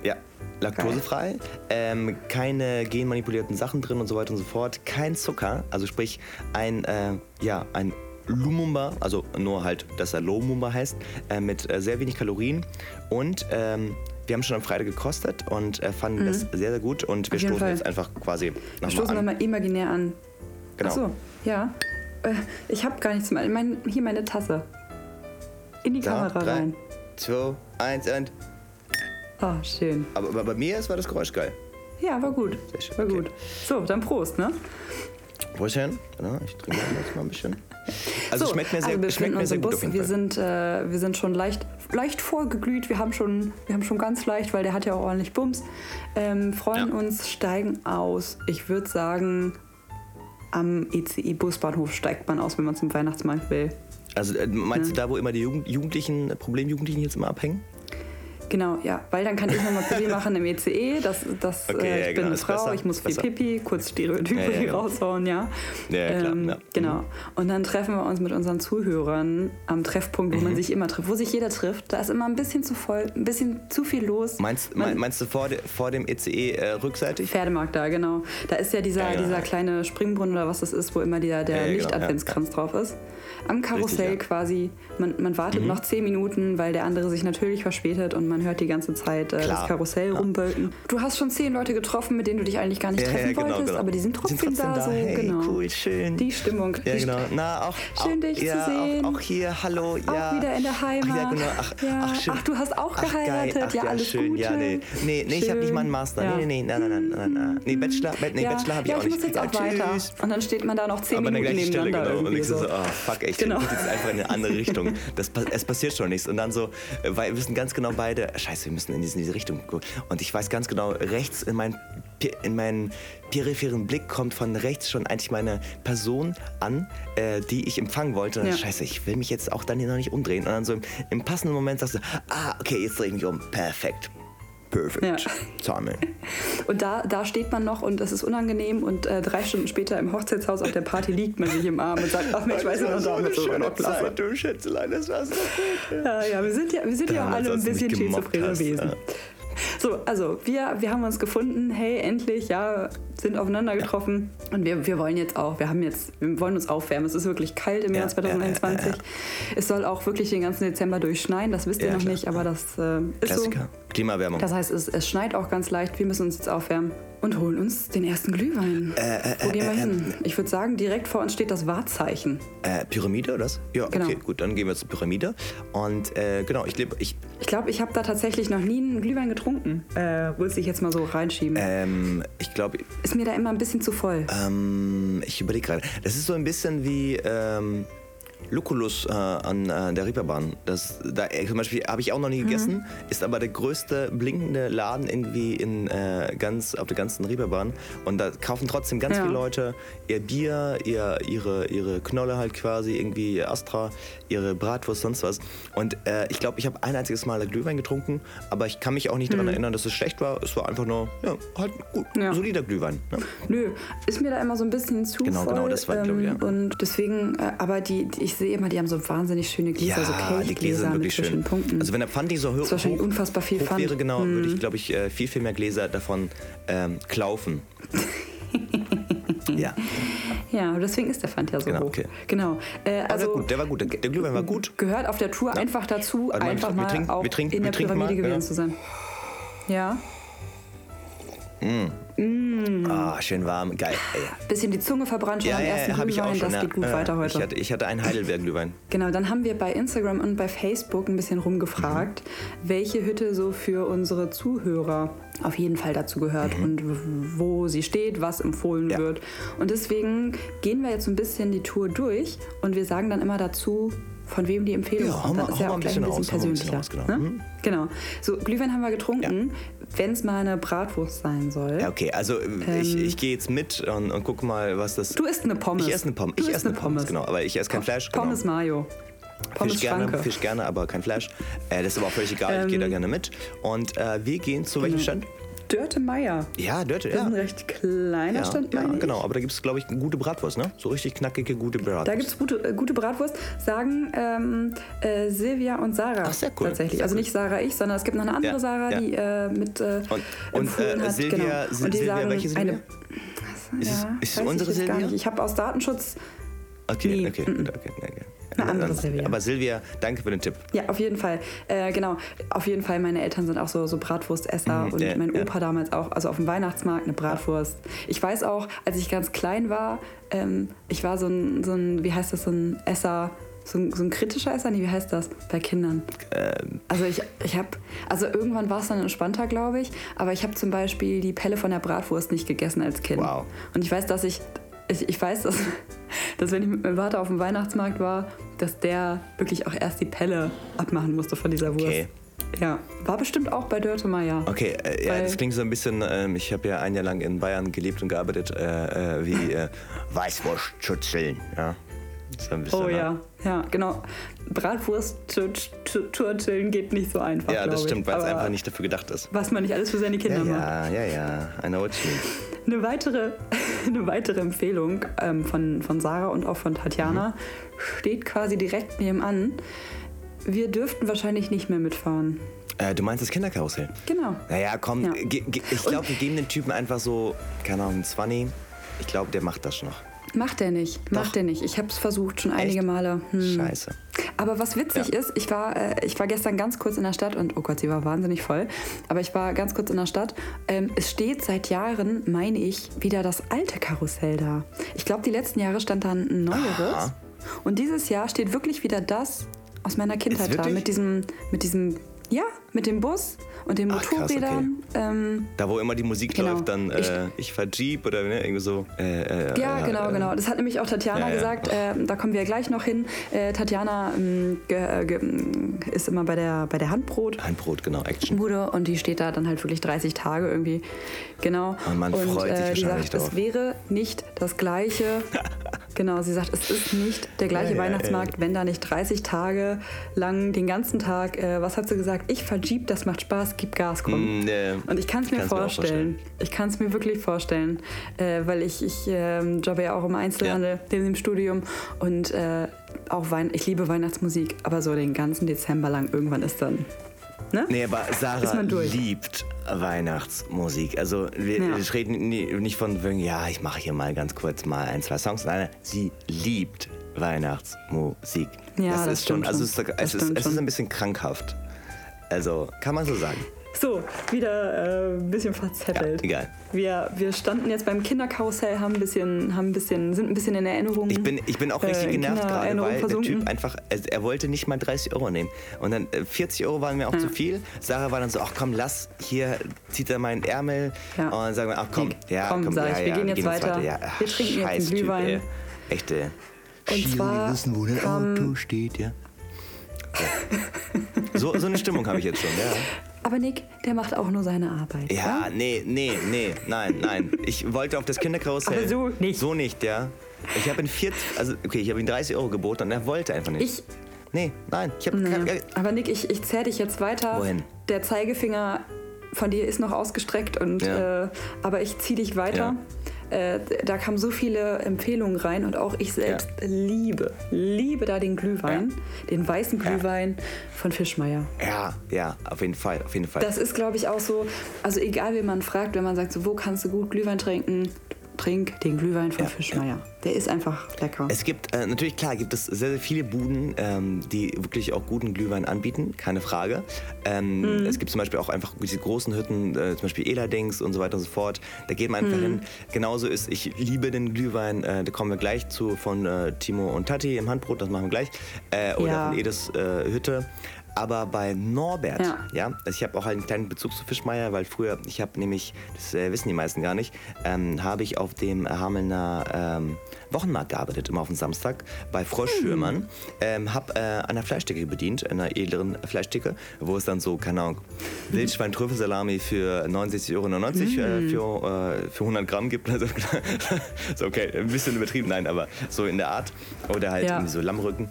ja, laktosefrei, ähm, keine genmanipulierten Sachen drin und so weiter und so fort, kein Zucker, also sprich ein, äh, ja, ein Lumumba, also nur halt, dass er Lumumba heißt, äh, mit äh, sehr wenig Kalorien und ähm, wir haben schon am Freitag gekostet und äh, fanden mhm. das sehr, sehr gut und wir stoßen Fall. jetzt einfach quasi nochmal Wir stoßen nochmal imaginär an. Genau. Ach so, ja. Äh, ich habe gar nichts mehr. Mein, hier meine Tasse. In die da, Kamera drei, rein. Zwei, eins und... Ah, oh, schön. Aber, aber bei mir war das Geräusch geil. Ja, war gut. War okay. gut. So, dann Prost, ne? Prostchen. Genau, ich trinke jetzt mal ein bisschen. Also so, schmeckt mir sehr, also schmeckt mir sehr gut Bus. wir sind, äh, wir sind schon leicht, leicht vorgeglüht. Wir haben, schon, wir haben schon ganz leicht, weil der hat ja auch ordentlich Bums. Ähm, freuen ja. uns, steigen aus. Ich würde sagen, am ECI-Busbahnhof steigt man aus, wenn man zum Weihnachtsmarkt will. Also äh, meinst ja. du da, wo immer die Jugendlichen, Problemjugendlichen jetzt immer abhängen? Genau, ja, weil dann kann ich nochmal Pipi machen im ECE. Das, das, okay, äh, ich ja, bin genau, eine Frau, besser, ich muss viel besser. Pipi, kurz Stereotype ja, ja, raushauen, ja. Ja, klar. Ähm, genau. Mhm. Und dann treffen wir uns mit unseren Zuhörern am Treffpunkt, wo mhm. man sich immer trifft, wo sich jeder trifft. Da ist immer ein bisschen zu voll, ein bisschen zu viel los. Meinst, man, meinst du vor, de, vor dem ECE äh, rückseitig? Pferdemarkt da, genau. Da ist ja dieser, dieser kleine Springbrunnen oder was das ist, wo immer der, der genau, Lichtadventskranz drauf ist am Karussell Richtig, ja. quasi. Man, man wartet mhm. noch zehn Minuten, weil der andere sich natürlich verspätet und man hört die ganze Zeit äh, das Karussell ja. rumbölken. Du hast schon zehn Leute getroffen, mit denen du dich eigentlich gar nicht treffen genau, wolltest, genau. aber die sind trotzdem, sind trotzdem da, da. So, hey, genau. cool, schön. Die Stimmung. Ja, genau. Na, auch, schön, auch, dich zu sehen. Auch, auch, hier, hallo, ja. Auch wieder in der Heimat. Ach, ja, genau. Ach, ach, schön. ach, du hast auch geheiratet. Ach, ja, alles schön. Gute. Ja, nee, nee, nee ich habe nicht meinen Master. Nee, nee, nee, nein, nein, nein, nein. Nee, Bachelor, nee, Bachelor habe ich auch nicht. Ja, ich muss jetzt auch weiter. Und dann steht man da noch zehn Minuten nebeneinander. Und ich so, oh, fuck, echt, genau. jetzt einfach in eine andere Richtung. Das, es passiert schon nichts. Und dann so, weil wir wissen ganz genau beide, scheiße, wir müssen in diese, in diese Richtung gucken. Und ich weiß ganz genau, rechts in meinen in meinen peripheren Blick kommt von rechts schon eigentlich meine Person an, äh, die ich empfangen wollte. Und dann, ja. scheiße, ich will mich jetzt auch dann hier noch nicht umdrehen. Und dann so im, im passenden Moment sagst du, ah, okay, jetzt drehe ich mich um. Perfekt. Perfect. Ja. Timing. Und da, da steht man noch und es ist unangenehm und äh, drei Stunden später im Hochzeitshaus auf der Party liegt man sich im Arm und sagt, ach Mensch, weißt du noch, so eine Zeit, du Schätzelein, das war so gut. Ja, ja, wir sind ja, wir sind ja auch alle ein bisschen schizophrene Wesen. Ja. So, also wir, wir haben uns gefunden, hey, endlich, ja, sind aufeinander getroffen und wir, wir wollen jetzt auch, wir haben jetzt, wir wollen uns aufwärmen. Es ist wirklich kalt im Jahr 2021. Ja, ja, es soll auch wirklich den ganzen Dezember durchschneien, das wisst ihr noch klar. nicht, aber das äh, ist Klassiker. so. Klimaerwärmung. Das heißt, es, es schneit auch ganz leicht, wir müssen uns jetzt aufwärmen und holen uns den ersten Glühwein. Äh, äh, Wo gehen wir äh, hin? Ich würde sagen, direkt vor uns steht das Wahrzeichen. Äh, Pyramide oder das? Ja, genau. okay, gut, dann gehen wir zur Pyramide. Und äh, genau, ich glaube, ich. Ich glaube, ich habe da tatsächlich noch nie einen Glühwein getrunken. Äh, Würde ich jetzt mal so reinschieben. Ähm, ich glaube. Ist mir da immer ein bisschen zu voll. Ähm, ich überlege gerade. Das ist so ein bisschen wie. Ähm Lucullus äh, an äh, der Reeperbahn. Das, da, äh, zum Beispiel habe ich auch noch nie gegessen, mhm. ist aber der größte blinkende Laden irgendwie in, äh, ganz, auf der ganzen Reeperbahn. Und da kaufen trotzdem ganz ja. viele Leute ihr Bier, ihr, ihre, ihre Knolle halt quasi, irgendwie ihr Astra, ihre Bratwurst, sonst was. Und äh, ich glaube, ich habe ein einziges Mal Glühwein getrunken, aber ich kann mich auch nicht mhm. daran erinnern, dass es schlecht war. Es war einfach nur, ja, halt gut, ja. solider Glühwein. Ne? Nö, ist mir da immer so ein bisschen zu Genau, voll, genau, das war, ähm, glaube ich, ja. Und deswegen, aber die, die ich sehe immer, die haben so wahnsinnig schöne Gläser, ja, so Kelchgläser mit wirklich schön. Punkten. Also wenn der Pfand nicht so hoch, hoch, unfassbar viel hoch wäre, genau, hm. würde ich, glaube ich, äh, viel, viel mehr Gläser davon ähm, klaufen. ja. Ja, deswegen ist der Pfand ja so genau, hoch. Okay. Genau. Äh, also, gut, der war gut. Der, der Glühwein war gut. Gehört auf der Tour ja. einfach dazu, also einfach mal trinken, auch trinken, in der Pyramide mal, gewesen ja. zu sein. Ja. Mm. Mm. Ah, schön warm, geil. Ey. Bisschen die Zunge verbrannt schon ja, am ersten ja, Glühwein, das geht gut weiter heute. Ich hatte, ich hatte einen Heidelberg-Glühwein. Genau, dann haben wir bei Instagram und bei Facebook ein bisschen rumgefragt, mhm. welche Hütte so für unsere Zuhörer auf jeden Fall dazu gehört mhm. und wo sie steht, was empfohlen ja. wird. Und deswegen gehen wir jetzt ein bisschen die Tour durch und wir sagen dann immer dazu, von wem die Empfehlung ja, kommt. Das ist ja auch gleich ein bisschen, bisschen persönlicher. Aus, genau. Ne? Mhm. genau. So, Glühwein haben wir getrunken. Ja. Wenn es mal eine Bratwurst sein soll. Ja, okay. Also ähm, ich, ich gehe jetzt mit und, und gucke mal, was das... Du isst eine Pommes. Ich esse eine Pommes. Du ich esse eine Pommes. Pommes. Genau, aber ich esse kein Fleisch. Genau. Pommes Mayo. Pommes Fisch gerne, Fisch gerne, aber kein Fleisch. Äh, das ist aber auch völlig egal, ähm, ich gehe da gerne mit. Und äh, wir gehen zu welchem genau. Stand? Dörte Meier. Ja, Dörte, ja. Das ist ein recht kleiner ja, Stand, Ja, genau. Aber da gibt es, glaube ich, eine gute Bratwurst, ne? So richtig knackige, gute Bratwurst. Da gibt es gute, äh, gute Bratwurst, sagen ähm, äh, Silvia und Sarah. Ach, sehr cool. Tatsächlich. Sehr also nicht Sarah, ich, sondern es gibt noch eine andere ja, Sarah, die äh, mit äh, und, und äh, hat. Silvia, genau. und die Silvia, sagen, welche Silvia? Eine, ist es, ist es unsere Silvia? Ich habe aus Datenschutz. Okay, nee. okay, okay, okay, okay. Eine andere Silvia. Aber Silvia, danke für den Tipp. Ja, auf jeden Fall. Äh, genau, auf jeden Fall. Meine Eltern sind auch so, so Bratwurstesser mhm, und ja, mein Opa ja. damals auch. Also auf dem Weihnachtsmarkt eine Bratwurst. Ich weiß auch, als ich ganz klein war, ähm, ich war so ein, so ein, wie heißt das, so ein Esser. So ein, so ein, kritischer Esser? Nee, wie heißt das bei Kindern? Ähm. Also ich, ich habe, also irgendwann war es dann entspannter, glaube ich, aber ich habe zum Beispiel die Pelle von der Bratwurst nicht gegessen als Kind. Wow. Und ich weiß, dass ich ich, ich weiß, dass, dass wenn ich mit meinem Vater auf dem Weihnachtsmarkt war, dass der wirklich auch erst die Pelle abmachen musste von dieser Wurst. Okay. Ja, war bestimmt auch bei Dörte Meier. Okay, äh, ja, das klingt so ein bisschen, ähm, ich habe ja ein Jahr lang in Bayern gelebt und gearbeitet, äh, äh, wie äh, Weißwurstschützeln. Ja. Oh ja, ja, genau. Bratwurst-Turteln geht nicht so einfach. Ja, das stimmt, weil es einfach nicht dafür gedacht ist. Was man nicht alles für seine Kinder ja, macht. Ja, ja, ja. I know what you mean. Eine weitere, eine weitere Empfehlung ähm, von, von Sarah und auch von Tatjana mhm. steht quasi direkt nebenan. Wir dürften wahrscheinlich nicht mehr mitfahren. Äh, du meinst das Kinderkarussell? Genau. Naja, komm, ja. ich glaube, wir geben den Typen einfach so, keine Ahnung, 20. Ich glaube, der macht das schon noch. Macht er nicht, macht er nicht. Ich habe es versucht schon Echt? einige Male. Hm. Scheiße. Aber was witzig ja. ist, ich war, äh, ich war gestern ganz kurz in der Stadt und oh Gott, sie war wahnsinnig voll. Aber ich war ganz kurz in der Stadt. Ähm, es steht seit Jahren, meine ich, wieder das alte Karussell da. Ich glaube, die letzten Jahre stand da ein neueres. Aha. Und dieses Jahr steht wirklich wieder das aus meiner Kindheit da. Mit diesem, mit diesem, ja, mit dem Bus und den Motorrädern. Okay. Ähm, da, wo immer die Musik genau. läuft, dann äh, ich, ich fahr Jeep oder ne, irgendwie so. Äh, äh, ja, genau, äh, genau. Das hat nämlich auch Tatjana ja, gesagt. Ja. Äh, da kommen wir gleich noch hin. Äh, Tatjana ähm, ist immer bei der, bei der Handbrot. Handbrot, genau, Action. Bude und die steht da dann halt wirklich 30 Tage irgendwie. Genau. Und man und, freut sich wahrscheinlich sagt, drauf. Es wäre nicht das Gleiche. Genau, sie sagt, es ist nicht der gleiche ja, Weihnachtsmarkt, wenn da nicht 30 Tage lang den ganzen Tag, äh, was hat sie gesagt? Ich verjeep, das macht Spaß, gib Gas, komm. Mm, yeah. Und ich kann es mir, vorstellen. Ich kann es mir wirklich vorstellen, äh, weil ich, ich äh, jobbe ja auch im Einzelhandel, ja. neben dem Studium und äh, auch Wein ich liebe Weihnachtsmusik, aber so den ganzen Dezember lang irgendwann ist dann Ne? Nee, aber Sarah liebt Weihnachtsmusik. Also wir, ja. wir reden nicht von, ja, ich mache hier mal ganz kurz mal ein, zwei Songs. Nein, sie liebt Weihnachtsmusik. Ja, das, das ist schon, also es, es, ist, es ist ein bisschen krankhaft. Also kann man so sagen. So, wieder äh, ein bisschen verzettelt. Ja, egal. Wir, wir standen jetzt beim Kinderkarussell, haben ein bisschen, haben ein bisschen, sind ein bisschen in Erinnerung. Ich bin, ich bin auch richtig äh, genervt gerade, weil versunken. der Typ einfach, also er wollte nicht mal 30 Euro nehmen. Und dann äh, 40 Euro waren mir auch ja. zu viel. Sarah war dann so, ach komm, lass, hier zieht er meinen Ärmel. Ja. Und dann sagen wir, ach komm, ja, komm, komm sag ich, ja, wir gehen jetzt weiter. weiter. Ach, wir trinken jetzt einen Glühwein. Typ, Echte. Und zwar wissen, wo das Auto steht, ja. So, so eine Stimmung habe ich jetzt schon, ja. Aber Nick, der macht auch nur seine Arbeit. Ja, ja? nee, nee, nee, nein, nein. Ich wollte auf das Kinderkarussell. Aber so nicht. So nicht, ja. Ich habe ihn 40, also okay, ich habe ihm 30 Euro geboten und er wollte einfach nicht. Ich. Nee, nein, ich habe. Nee. Aber Nick, ich, ich zerr dich jetzt weiter. Wohin? Der Zeigefinger von dir ist noch ausgestreckt und ja. äh, aber ich ziehe dich weiter. Ja. Äh, da kamen so viele Empfehlungen rein und auch ich selbst ja. liebe, liebe da den Glühwein, ja. den weißen Glühwein ja. von Fischmeier. Ja, ja, auf jeden Fall, auf jeden Fall. Das ist, glaube ich, auch so, also egal, wie man fragt, wenn man sagt, so, wo kannst du gut Glühwein trinken, trink den Glühwein von ja, Fischmeier. Ja. Der ist einfach lecker. Es gibt, äh, natürlich, klar, gibt es sehr, sehr viele Buden, ähm, die wirklich auch guten Glühwein anbieten, keine Frage. Ähm, mhm. Es gibt zum Beispiel auch einfach diese großen Hütten, äh, zum Beispiel Eladings und so weiter und so fort. Da geht man einfach mhm. hin. Genauso ist, ich liebe den Glühwein, äh, da kommen wir gleich zu von äh, Timo und Tati im Handbrot, das machen wir gleich. Äh, oder ja. von Edes äh, Hütte. Aber bei Norbert, ja, ja also ich habe auch einen kleinen Bezug zu Fischmeier, weil früher, ich habe nämlich, das äh, wissen die meisten gar nicht, ähm, habe ich auf dem Hamelner ähm, Wochenmarkt gearbeitet, immer auf dem Samstag, bei Froschschürmern. Hm. Ähm, habe äh, an der Fleischdecke bedient, einer edleren Fleischdecke, wo es dann so, keine Ahnung, Wildschwein-Trüffelsalami für 69,99 Euro hm. äh, für, äh, für 100 Gramm gibt. Also, so, okay, ein bisschen übertrieben, nein, aber so in der Art. Oder halt ja. irgendwie so Lammrücken.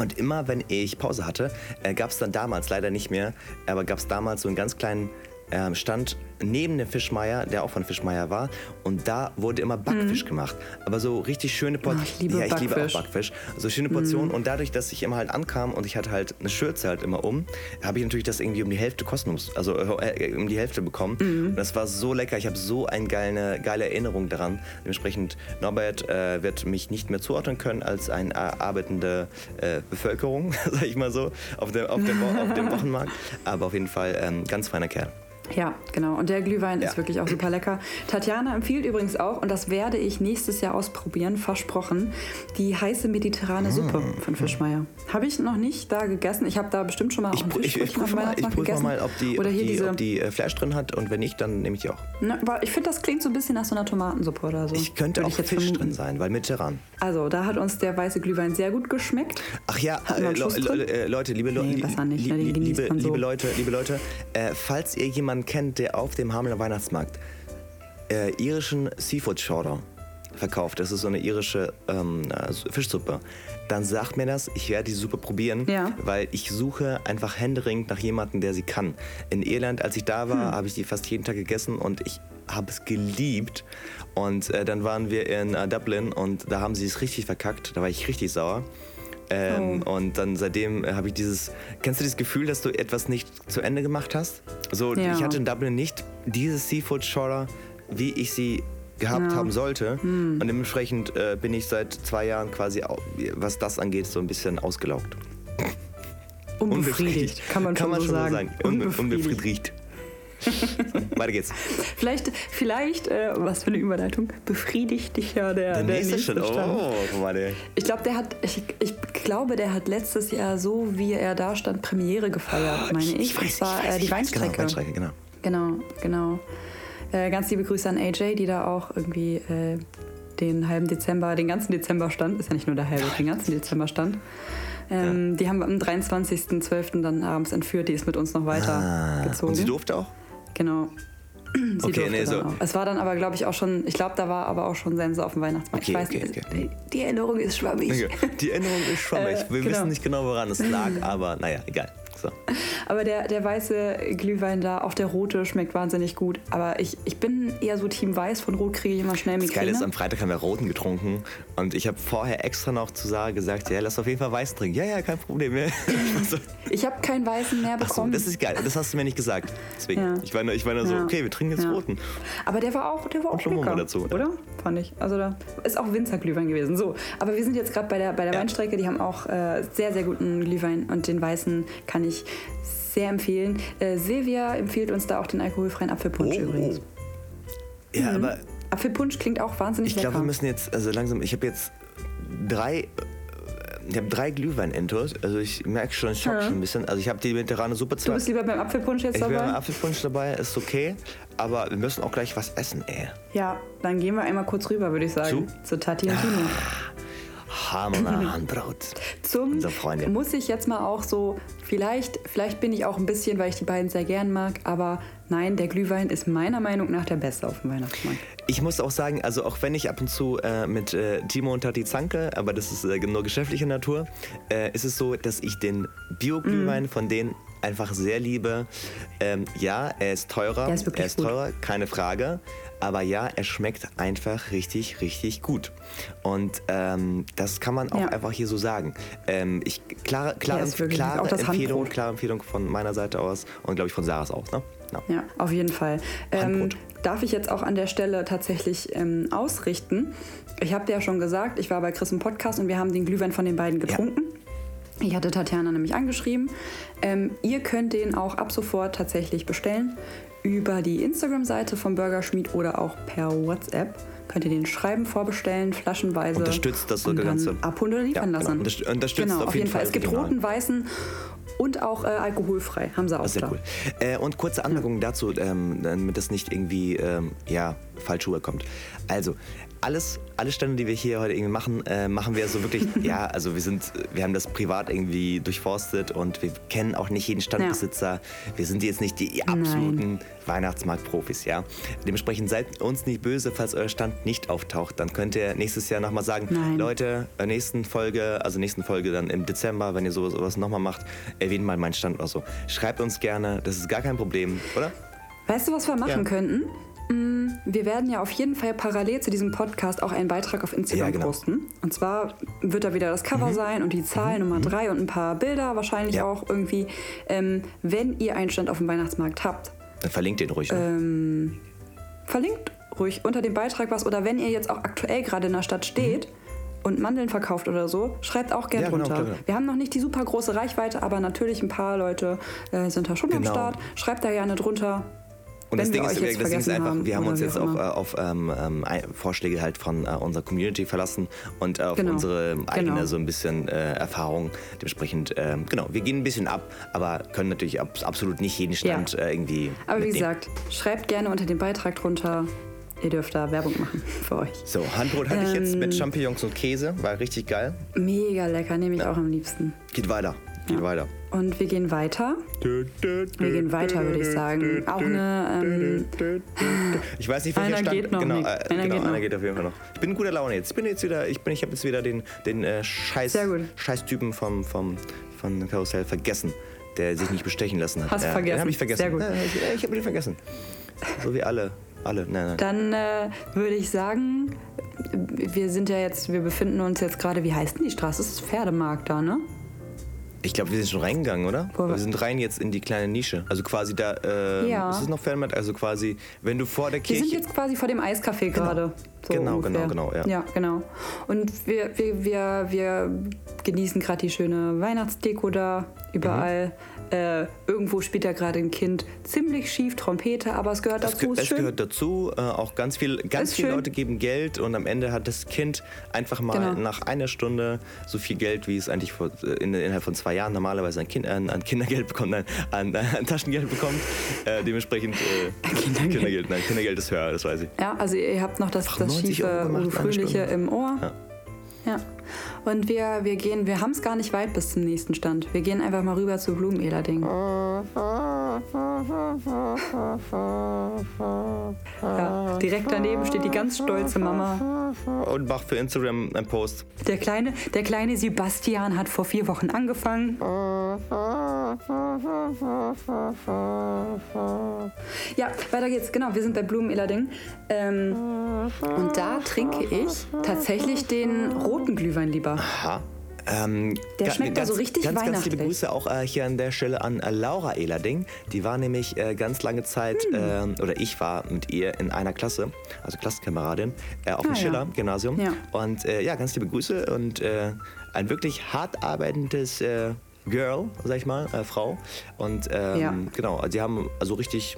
Und immer wenn ich Pause hatte, äh, gab es dann damals, leider nicht mehr, aber gab es damals so einen ganz kleinen äh, Stand neben dem Fischmeier, der auch von Fischmeier war. Und da wurde immer Backfisch mhm. gemacht. Aber so richtig schöne Portionen. Oh, ich liebe ja, ich Backfisch. liebe auch Backfisch. So schöne Portionen. Mhm. Und dadurch, dass ich immer halt ankam und ich hatte halt eine Schürze halt immer um, habe ich natürlich das irgendwie um die Hälfte kostenlos, also äh, um die Hälfte bekommen. Mhm. Und das war so lecker. Ich habe so eine geile, geile Erinnerung daran. Dementsprechend, Norbert äh, wird mich nicht mehr zuordnen können als eine arbeitende äh, Bevölkerung, sag ich mal so, auf dem, auf dem, auf dem Wochenmarkt. Aber auf jeden Fall ähm, ganz feiner Kerl. Ja, genau. Und der Glühwein ja. ist wirklich auch super lecker. Tatjana empfiehlt übrigens auch, und das werde ich nächstes Jahr ausprobieren, versprochen, die heiße mediterrane Suppe mmh. von Fischmeier. Habe ich noch nicht da gegessen. Ich habe da bestimmt schon mal ich, auch Fisch ich, ich, prüfe mal, ich prüfe mal, ob die, Oder hier die, diese, ob die äh, Fleisch drin hat und wenn nicht, dann nehme ich die auch. Na, ich finde, das klingt so ein bisschen nach so einer Tomatensuppe oder so. Ich könnte auch Fisch vermuten. drin sein, weil mediterran. Also, da hat uns der weiße Glühwein sehr gut geschmeckt. Ach ja, äh, äh, Leute, liebe, nee, li li li liebe, so. liebe Leute, liebe Leute, äh, falls ihr jemanden kennt, der auf dem Hamelner Weihnachtsmarkt äh, irischen Seafood Chowder verkauft. Das ist so eine irische ähm, Fischsuppe. Dann sagt mir das, ich werde die Suppe probieren, ja. weil ich suche einfach händeringend nach jemandem, der sie kann. In Irland, als ich da war, hm. habe ich die fast jeden Tag gegessen und ich habe es geliebt. Und äh, dann waren wir in äh, Dublin und da haben sie es richtig verkackt. Da war ich richtig sauer. Ähm, oh. Und dann seitdem äh, habe ich dieses, kennst du dieses Gefühl, dass du etwas nicht zu Ende gemacht hast? So, ja. ich hatte in Dublin nicht dieses Seafood Shorter, wie ich sie gehabt ja. haben sollte. Hm. Und dementsprechend äh, bin ich seit zwei Jahren quasi, was das angeht, so ein bisschen ausgelaugt. Unbefriedigt, kann man, kann man so schon sagen. sagen. Unbefriedigt. Unbefriedigt. Weiter geht's. Vielleicht, vielleicht äh, was für eine Überleitung, befriedigt dich ja der, der, der nächste schon. Oh, der. Ich glaube, der hat, ich, ich glaube, der hat letztes Jahr so, wie er da stand, Premiere gefeiert, oh, meine ich. ich. weiß, war, ich weiß, äh, die genau, Weinstrecke. Genau, Weinstrecke, genau. Genau, genau. Äh, ganz liebe Grüße an AJ, die da auch irgendwie äh, den halben Dezember, den ganzen Dezember stand. Ist ja nicht nur der halbe, den ganzen Dezember stand. Ähm, ja. Die haben wir am 23.12. dann abends entführt. Die ist mit uns noch weiter ah, gezogen. Und sie durfte auch? Genau. Sie okay, nee, so. Auch. Es war dann aber, glaube ich, auch schon, ich glaube, da war aber auch schon Sense auf dem Weihnachtsmarkt. Okay, ich weiß okay, nicht, okay. Die Erinnerung ist schwammig. Die Erinnerung ist schwammig. Äh, Wir genau. wissen nicht genau, woran es lag, aber naja, egal. So. Aber der, der weiße Glühwein da, auch der rote, schmeckt wahnsinnig gut. Aber ich, ich bin eher so Team Weiß. Von Rot kriege ich immer schnell Migräne. Das Geile ist, am Freitag haben wir roten getrunken. Und ich habe vorher extra noch zu Sarah gesagt, ja, lass auf jeden Fall Weiß trinken. Ja, ja, kein Problem mehr. ich habe keinen Weißen mehr bekommen. So, das ist geil. Das hast du mir nicht gesagt. Deswegen. Ja. Ich war nur, ich war nur so, okay, wir trinken jetzt ja. roten. Aber der war auch, der war auch lecker, dazu, oder? Fand ich. Also da ist auch Winzerglühwein gewesen. So, aber wir sind jetzt gerade bei der, bei der Weinstrecke. Die haben auch äh, sehr, sehr guten Glühwein. Und den Weißen kann ich sehr empfehlen. Äh, Silvia empfiehlt uns da auch den alkoholfreien Apfelpunsch oh. übrigens. Ja, mhm. aber. Apfelpunsch klingt auch wahnsinnig ich lecker. Ich glaube, wir müssen jetzt, also langsam, ich habe jetzt drei. Ich habe drei Glühwein-Entos, also ich merke schon, ich ja. schon ein bisschen. Also ich habe die mediterrane Suppe zwar. Du bist lieber beim Apfelpunsch jetzt ich dabei? Ich bin beim Apfelpunsch dabei, ist okay. Aber wir müssen auch gleich was essen, ey. Ja, dann gehen wir einmal kurz rüber, würde ich sagen. Zu, Zu Tati und Tino. Hammer Handbrot. Zum muss ich jetzt mal auch so, vielleicht, vielleicht bin ich auch ein bisschen, weil ich die beiden sehr gern mag, aber nein, der Glühwein ist meiner Meinung nach der beste auf dem Weihnachtsmarkt. Ich muss auch sagen, also auch wenn ich ab und zu äh, mit äh, Timo und Tati zanke, aber das ist äh, nur geschäftliche Natur, äh, ist es so, dass ich den Bio-Glühwein mm. von denen einfach sehr liebe. Ähm, ja, er ist teurer. Er ist, er ist teurer, keine Frage. Aber ja, er schmeckt einfach richtig, richtig gut. Und ähm, das kann man auch ja. einfach hier so sagen. Ähm, ich, klare klare, ja, klare Empfehlung, klare Empfehlung von meiner Seite aus und glaube ich von Sarahs auch. Ne? No. Ja, auf jeden Fall. Ähm, darf ich jetzt auch an der Stelle tatsächlich ähm, ausrichten? Ich habe dir ja schon gesagt, ich war bei Chris im Podcast und wir haben den Glühwein von den beiden getrunken. Ja. Ich hatte Tatjana nämlich angeschrieben. Ähm, ihr könnt den auch ab sofort tatsächlich bestellen über die Instagram-Seite vom Burgerschmied oder auch per WhatsApp. Könnt ihr den schreiben, vorbestellen, flaschenweise. Unterstützt das so Ganze. Abholen oder liefern ja, genau. lassen. Unterstützt genau, auf jeden Fall. Fall. Es gibt roten, weißen und auch äh, alkoholfrei, haben sie auch. Sehr da. cool. Äh, und kurze Anmerkung ja. dazu, ähm, damit das nicht irgendwie ähm, ja, falsch rüberkommt. Also, alles, alle Stände, die wir hier heute irgendwie machen, äh, machen wir so wirklich, ja, also wir sind, wir haben das privat irgendwie durchforstet und wir kennen auch nicht jeden Standbesitzer. Ja. Wir sind jetzt nicht die absoluten Weihnachtsmarktprofis, ja. Dementsprechend seid uns nicht böse, falls euer Stand nicht auftaucht. Dann könnt ihr nächstes Jahr nochmal sagen, Nein. Leute, äh, nächsten Folge, also nächsten Folge dann im Dezember, wenn ihr sowas, sowas nochmal macht, erwähnt mal meinen Stand oder so. Schreibt uns gerne, das ist gar kein Problem, oder? Weißt du, was wir machen ja. könnten? Mm, wir werden ja auf jeden Fall parallel zu diesem Podcast auch einen Beitrag auf Instagram ja, genau. posten. Und zwar wird da wieder das Cover mhm. sein und die Zahl mhm. Nummer drei und ein paar Bilder wahrscheinlich ja. auch irgendwie. Ähm, wenn ihr einen Stand auf dem Weihnachtsmarkt habt. Dann verlinkt den ruhig. Ne? Ähm, verlinkt ruhig unter dem Beitrag was. Oder wenn ihr jetzt auch aktuell gerade in der Stadt steht. Mhm und Mandeln verkauft oder so, schreibt auch gerne ja, genau, drunter. Klar, Wir haben noch nicht die super große Reichweite, aber natürlich ein paar Leute äh, sind da schon genau. am Start. Schreibt da gerne drunter. Und das Ding, ist, das Ding ist einfach, wir haben uns jetzt auf, äh, auf ähm, ähm, Vorschläge halt von äh, unserer Community verlassen und äh, auf genau. unsere eigene genau. so ein bisschen äh, Erfahrung. Dementsprechend, ähm, genau, wir gehen ein bisschen ab, aber können natürlich ab, absolut nicht jeden Stand ja. Äh, irgendwie. Aber mitnehmen. wie gesagt, schreibt gerne unter dem Beitrag drunter. Ihr dürft da Werbung machen für euch. So, Handbrot hatte ich jetzt mit ähm, Champignons und Käse. War richtig geil. Mega lecker, nehme ich ja. auch am liebsten. Geht weiter. Geht ja. weiter. Und wir gehen weiter. Wir gehen weiter, würde ich sagen. Auch eine. Ähm, ich weiß nicht, welcher einer Stand. Geht noch genau, äh, einer, genau, geht, einer noch. geht auf jeden Fall noch. Ich bin in guter Laune jetzt. Ich bin jetzt wieder. Ich bin. Ich habe jetzt wieder den den äh, Scheiß Scheißtypen vom vom von Karussell vergessen, der sich nicht bestechen lassen hat. Hast ja, vergessen. Den habe ich vergessen. Sehr gut. Ja, ich, ich habe ihn vergessen. So wie alle. Alle, nein, nein. Dann äh, würde ich sagen, wir sind ja jetzt, wir befinden uns jetzt gerade, wie heißt denn die Straße? Das ist Pferdemarkt da, ne? Ich glaube, wir sind schon reingegangen, oder? Wo wir sind rein jetzt in die kleine Nische. Also quasi da, äh, Ja. ist es noch Fernmatt? Also quasi, wenn du vor der Wir Kirche... sind jetzt quasi vor dem Eiscafé gerade. So Genau, ungefähr. genau, genau, ja. Ja, genau. Und wir, wir, wir, wir genießen gerade die schöne Weihnachtsdeko da überall. Mhm. Äh, irgendwo spielt da gerade ein Kind ziemlich schief Trompete, aber es gehört Es, dazu. es schön. gehört dazu, äh, auch ganz, viel, ganz viele schön. Leute geben Geld und am Ende hat das Kind einfach mal Genau. nach einer Stunde so viel Geld, wie es eigentlich vor, äh, in, innerhalb von zwei Jahren normalerweise an, kind, an, an Kindergeld bekommt, nein, an, an Taschengeld bekommt. Äh, dementsprechend äh, Kindergeld. Kindergeld, nein, Kindergeld ist höher, das weiß ich. Ja, also ihr habt noch das, das 90 Euro schiefe gemacht Stunde. im Ohr. Ja. Ja. Und wir, wir gehen, wir haben es gar nicht weit bis zum nächsten Stand. Wir gehen einfach mal rüber zu Blumenederding. Ja, direkt daneben steht die ganz stolze Mama. Und macht für Instagram einen Post. Der kleine, der kleine Sebastian hat vor vier Wochen angefangen. Ja, weiter geht's. Genau, wir sind bei Blumenederding. Ähm, und da trinke ich tatsächlich den roten Glühwein lieber. Aha. Ähm, Der schmeckt da so richtig ganz, ganz weihnachtlich. liebe Grüße auch äh, hier an der Stelle an äh, Laura Ehlerding. Die war nämlich äh, ganz lange Zeit, Hm. ähm, oder ich war mit ihr in einer Klasse, also Klassenkameradin, äh, auf dem Ah, ja. Schiller-Gymnasium. Ja. Und äh, ja, ganz liebe Grüße und äh, ein wirklich hart arbeitendes Girl, sag ich mal, Frau. Und ähm, Ja. genau, also die haben also richtig.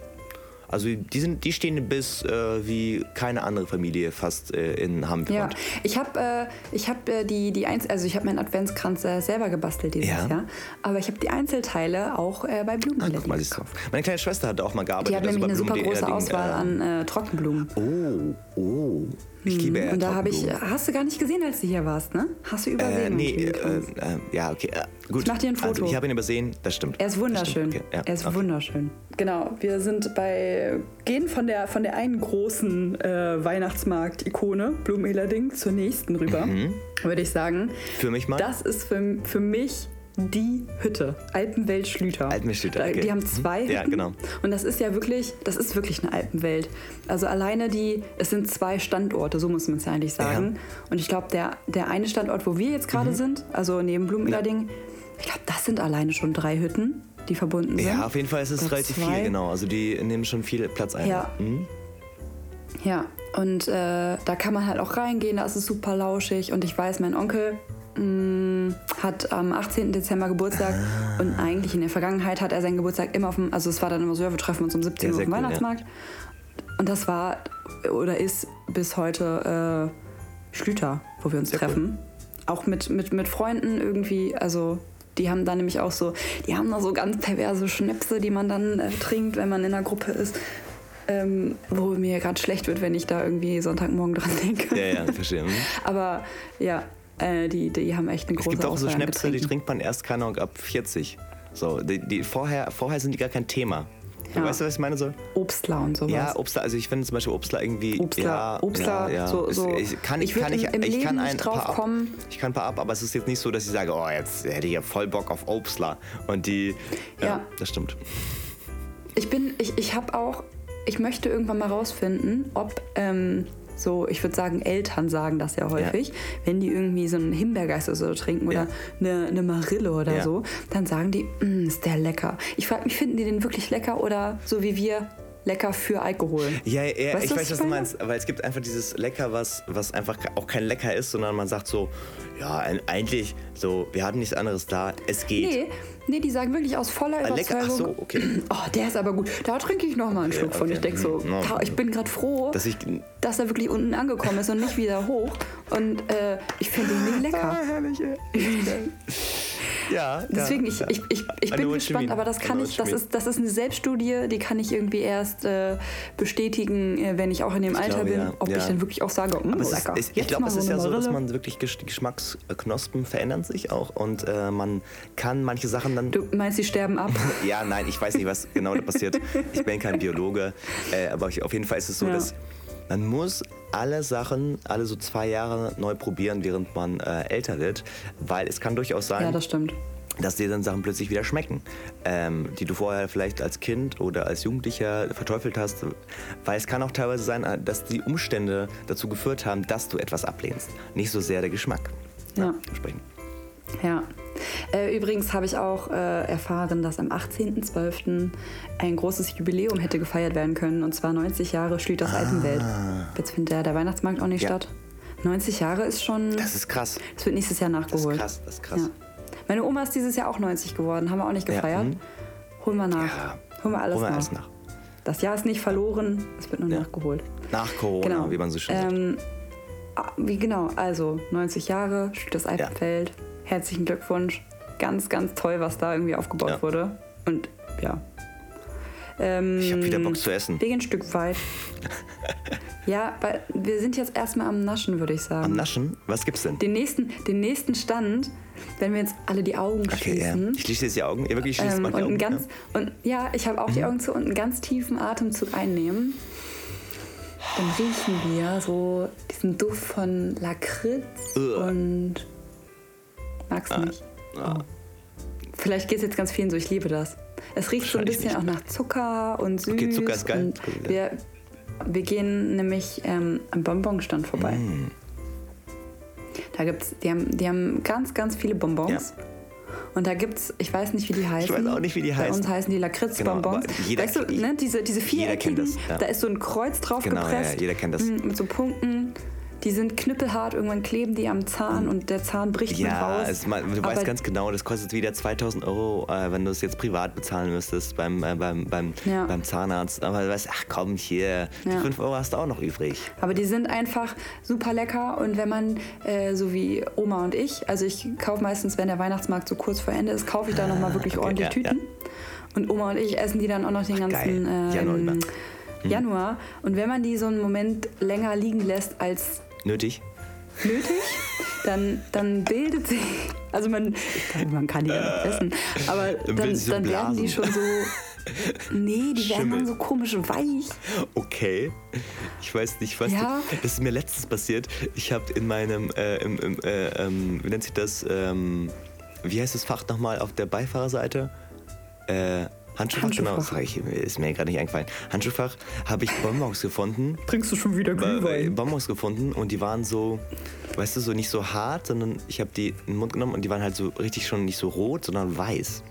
Also die sind, die stehen bis äh, wie keine andere Familie fast äh, in Hamburg. Ja, ich habe äh, ich hab, äh, die, die Einz also ich habe meinen Adventskranz äh, selber gebastelt dieses Ja. Jahr, aber ich habe die Einzelteile auch äh, bei Ah, Blumenläden guck mal, siehst du. gekauft. Meine kleine Schwester hat auch mal gearbeitet. Die hat also nämlich eine super große Auswahl äh, an Trockenblumen. Oh, oh. Ich liebe Mhm. Und da habe ich, hast du gar nicht gesehen, als du hier warst, ne? Hast du übersehen? Äh, nee, äh, äh, ja, okay. Äh, gut. Ich mach dir ein Also, Foto. ich habe ihn übersehen, das stimmt. Er ist wunderschön. Okay, ja, er ist okay. wunderschön. Genau, wir sind bei, gehen von der, von der einen großen äh, Weihnachtsmarkt-Ikone, Blumenelerding, zur nächsten rüber, würde ich sagen. Für mich mal. Das ist für, für mich die Hütte, Alpenwelt Schlüter. Alpenwelt Schlüter, Da- okay. Die haben zwei Mhm. Hütten. Ja, genau. Und das ist ja wirklich, das ist wirklich eine Alpenwelt. Also alleine die, es sind zwei Standorte, so muss man es ja eigentlich sagen. Und ich glaube, der, der eine Standort, wo wir jetzt gerade Mhm. sind, also neben Blumenelerding, ich glaube, das sind alleine schon drei Hütten, die verbunden sind. ja, auf jeden Fall ist es relativ zwei. viel, genau. Also die nehmen schon viel Platz ein. Ja. Mhm. Ja, und äh, da kann man halt auch reingehen, da ist es super lauschig. Und ich weiß, mein Onkel hat am 18. Dezember Geburtstag Ah. und eigentlich in der Vergangenheit hat er seinen Geburtstag immer auf dem, also es war dann immer so, ja, wir treffen uns um 17 Ja, Uhr auf dem cool, ja. Weihnachtsmarkt. Und das war oder ist bis heute äh, Schlüter, wo wir uns Sehr cool. treffen. Auch mit, mit, mit Freunden irgendwie, also die haben da nämlich auch so, die haben da so ganz perverse Schnäpse, die man dann äh, trinkt, wenn man in einer Gruppe ist. Ähm, wo mir gerade schlecht wird, wenn ich da irgendwie Sonntagmorgen dran denke. Ja, ja, verstehe. Mhm. Aber ja, äh, die, die haben echt eine Es große gibt auch so Auswahl Schnäpse, die trinkt man erst, keine Ahnung, ab 40. So, die, die, vorher, vorher sind die gar kein Thema. Ja. Weißt du, was ich meine? So? Obstler und sowas. Ja, Obstler, also ich finde zum Beispiel Obstler irgendwie. Obstler, ja, Obstler, ja, ja. so- Es- so- ich kann, ich, ich kann, ich, im- im ich kann ein paar ab. Ich kann ein paar ab, aber es ist jetzt nicht so, dass ich sage, oh, jetzt hätte ich ja voll Bock auf Obstler. Und die. Ja, Ja. das stimmt. Ich bin, ich, ich habe auch, ich möchte irgendwann mal rausfinden, ob ähm, so, ich würde sagen, Eltern sagen das ja häufig, wenn die irgendwie so einen Himbeergeist oder so trinken oder Ja. eine, eine Marille oder Ja. so, dann sagen die, "Mm, ist der lecker. Ich frage mich, finden die den wirklich lecker oder so wie wir lecker für Alkohol? Ja, ja Weißt ich weiß, was du meinst. Weil es gibt einfach dieses Lecker, was, was einfach auch kein Lecker ist, sondern man sagt so, ja, eigentlich so, wir hatten nichts anderes da, es geht. Nee, nee, die sagen wirklich aus voller Ah, lecker, ach Überzeugung. so, okay. Oh, der ist aber gut. Da trinke ich noch mal einen Schluck von. okay. Ich denke so, Mhm, no. "Ta- ich bin gerade froh, Dass ich. dass er wirklich unten angekommen ist und nicht wieder hoch. Und äh, ich finde ihn nicht lecker. herrlich, ja. Deswegen, ja, ich, ja. ich, ich, ich bin gespannt, aber das kann ich, das ist, das ist eine Selbststudie, die kann ich irgendwie erst äh, bestätigen, äh, wenn ich auch in dem Ich Alter glaube, bin, ja. ob Ja. ich dann wirklich auch sage, es lecker. ist, ich, glaube, es ist ja so, dass man wirklich Geschmacksknospen verändern sich auch und äh, man kann manche Sachen dann. Du meinst, die sterben ab? Ja, nein, ich weiß nicht, was genau da passiert. Ich bin kein Biologe, äh, aber auf jeden Fall ist es so, dass man muss alle Sachen alle so zwei Jahre neu probieren, während man äh, älter wird, weil es kann durchaus sein, ja, das stimmt. dass dir dann Sachen plötzlich wieder schmecken, ähm, die du vorher vielleicht als Kind oder als Jugendlicher verteufelt hast. Weil es kann auch teilweise sein, äh, dass die Umstände dazu geführt haben, dass du etwas ablehnst. Nicht so sehr der Geschmack. Ja. Entsprechend. Ja. Äh, übrigens habe ich auch äh, erfahren, dass am 18.12. ein großes Jubiläum hätte gefeiert werden können. Und zwar 90 Jahre Schlüters ah. Alpenwelt. Jetzt findet der, der Weihnachtsmarkt auch nicht ja. statt. 90 Jahre ist schon. Das ist krass. Das wird nächstes Jahr nachgeholt. Das ist krass, das ist krass. Ja. Meine Oma ist dieses Jahr auch 90 geworden, haben wir auch nicht gefeiert. Ja, hm. Holen wir nach. Ja. Holen wir alles Holen wir nach. nach. Das Jahr ist nicht verloren, es wird nur nachgeholt. Nach Corona, genau. wie man so schön ähm, sagt. Wie genau, also 90 Jahre, Stück Alpenfeld. Ja. Herzlichen Glückwunsch. Ganz, ganz toll, was da irgendwie aufgebaut ja. wurde. Und ja. Ähm, ich habe wieder Bock zu essen. Wegen ein Stück weit. ja, weil wir sind jetzt erstmal am Naschen, würde ich sagen. Am Naschen? Was gibt's denn? Den nächsten, den nächsten Stand wenn wir jetzt alle die Augen okay, schließen. Ja. Ich schließe jetzt die Augen. Ja, wirklich, schließt ähm, die Augen. Ganz, ja. Und ja, ich habe auch mhm. die Augen zu und einen ganz tiefen Atemzug einnehmen. Dann riechen wir so diesen Duft von Lakritz uh. und magst ah. nicht. Ah. Oh. Vielleicht geht es jetzt ganz vielen so, ich liebe das. Es riecht so ein bisschen auch nach Zucker und süß. Okay, Zucker ist geil. Wir, wir gehen nämlich ähm, am Bonbonstand vorbei. Mm. Da gibt's, die haben, die haben ganz, ganz viele Bonbons. Ja. Und da gibt es, ich weiß nicht, wie die heißen. Ich weiß auch nicht, wie die heißen. Bei uns heißen die Lakritzbonbons. Genau, weißt du, ne, diese, diese viereckigen, ja. da ist so ein Kreuz drauf genau, gepresst. Ja, jeder kennt das. Mit so Punkten die sind knüppelhart, irgendwann kleben die am Zahn und der Zahn bricht ja, raus. Es, du Aber weißt ganz genau, das kostet wieder 2000 Euro, äh, wenn du es jetzt privat bezahlen müsstest beim, äh, beim, beim, ja. beim Zahnarzt. Aber du weißt, ach komm, hier, die ja. 5 Euro hast du auch noch übrig. Aber die sind einfach super lecker und wenn man, äh, so wie Oma und ich, also ich kaufe meistens, wenn der Weihnachtsmarkt so kurz vor Ende ist, kaufe ich da nochmal wirklich okay, ordentlich ja, Tüten. Und Oma und ich essen die dann auch noch den ach, ganzen ähm, Januar. Und wenn man die so einen Moment länger liegen lässt als nötig? Nötig, dann, dann bildet sich, also man, man kann die ja noch essen, aber dann, dann, so dann werden die schon so, nee, die werden dann so komisch weich. Okay, ich weiß nicht, was, ja. das ist mir letztens passiert. Ich habe in meinem, äh, im, im, äh, ähm, wie nennt sich das, ähm, wie heißt das Fach nochmal auf der Beifahrerseite? Äh, Handschuhfach, genau, Handschuhfach. genau, ich, ist mir gerade nicht eingefallen. Handschuhfach habe ich Bonbons gefunden. Trinkst du schon wieder Glühwein? Bonbons gefunden und die waren so, weißt du, so nicht so hart, sondern ich habe die in den Mund genommen und die waren halt so richtig schon nicht so rot, sondern weiß.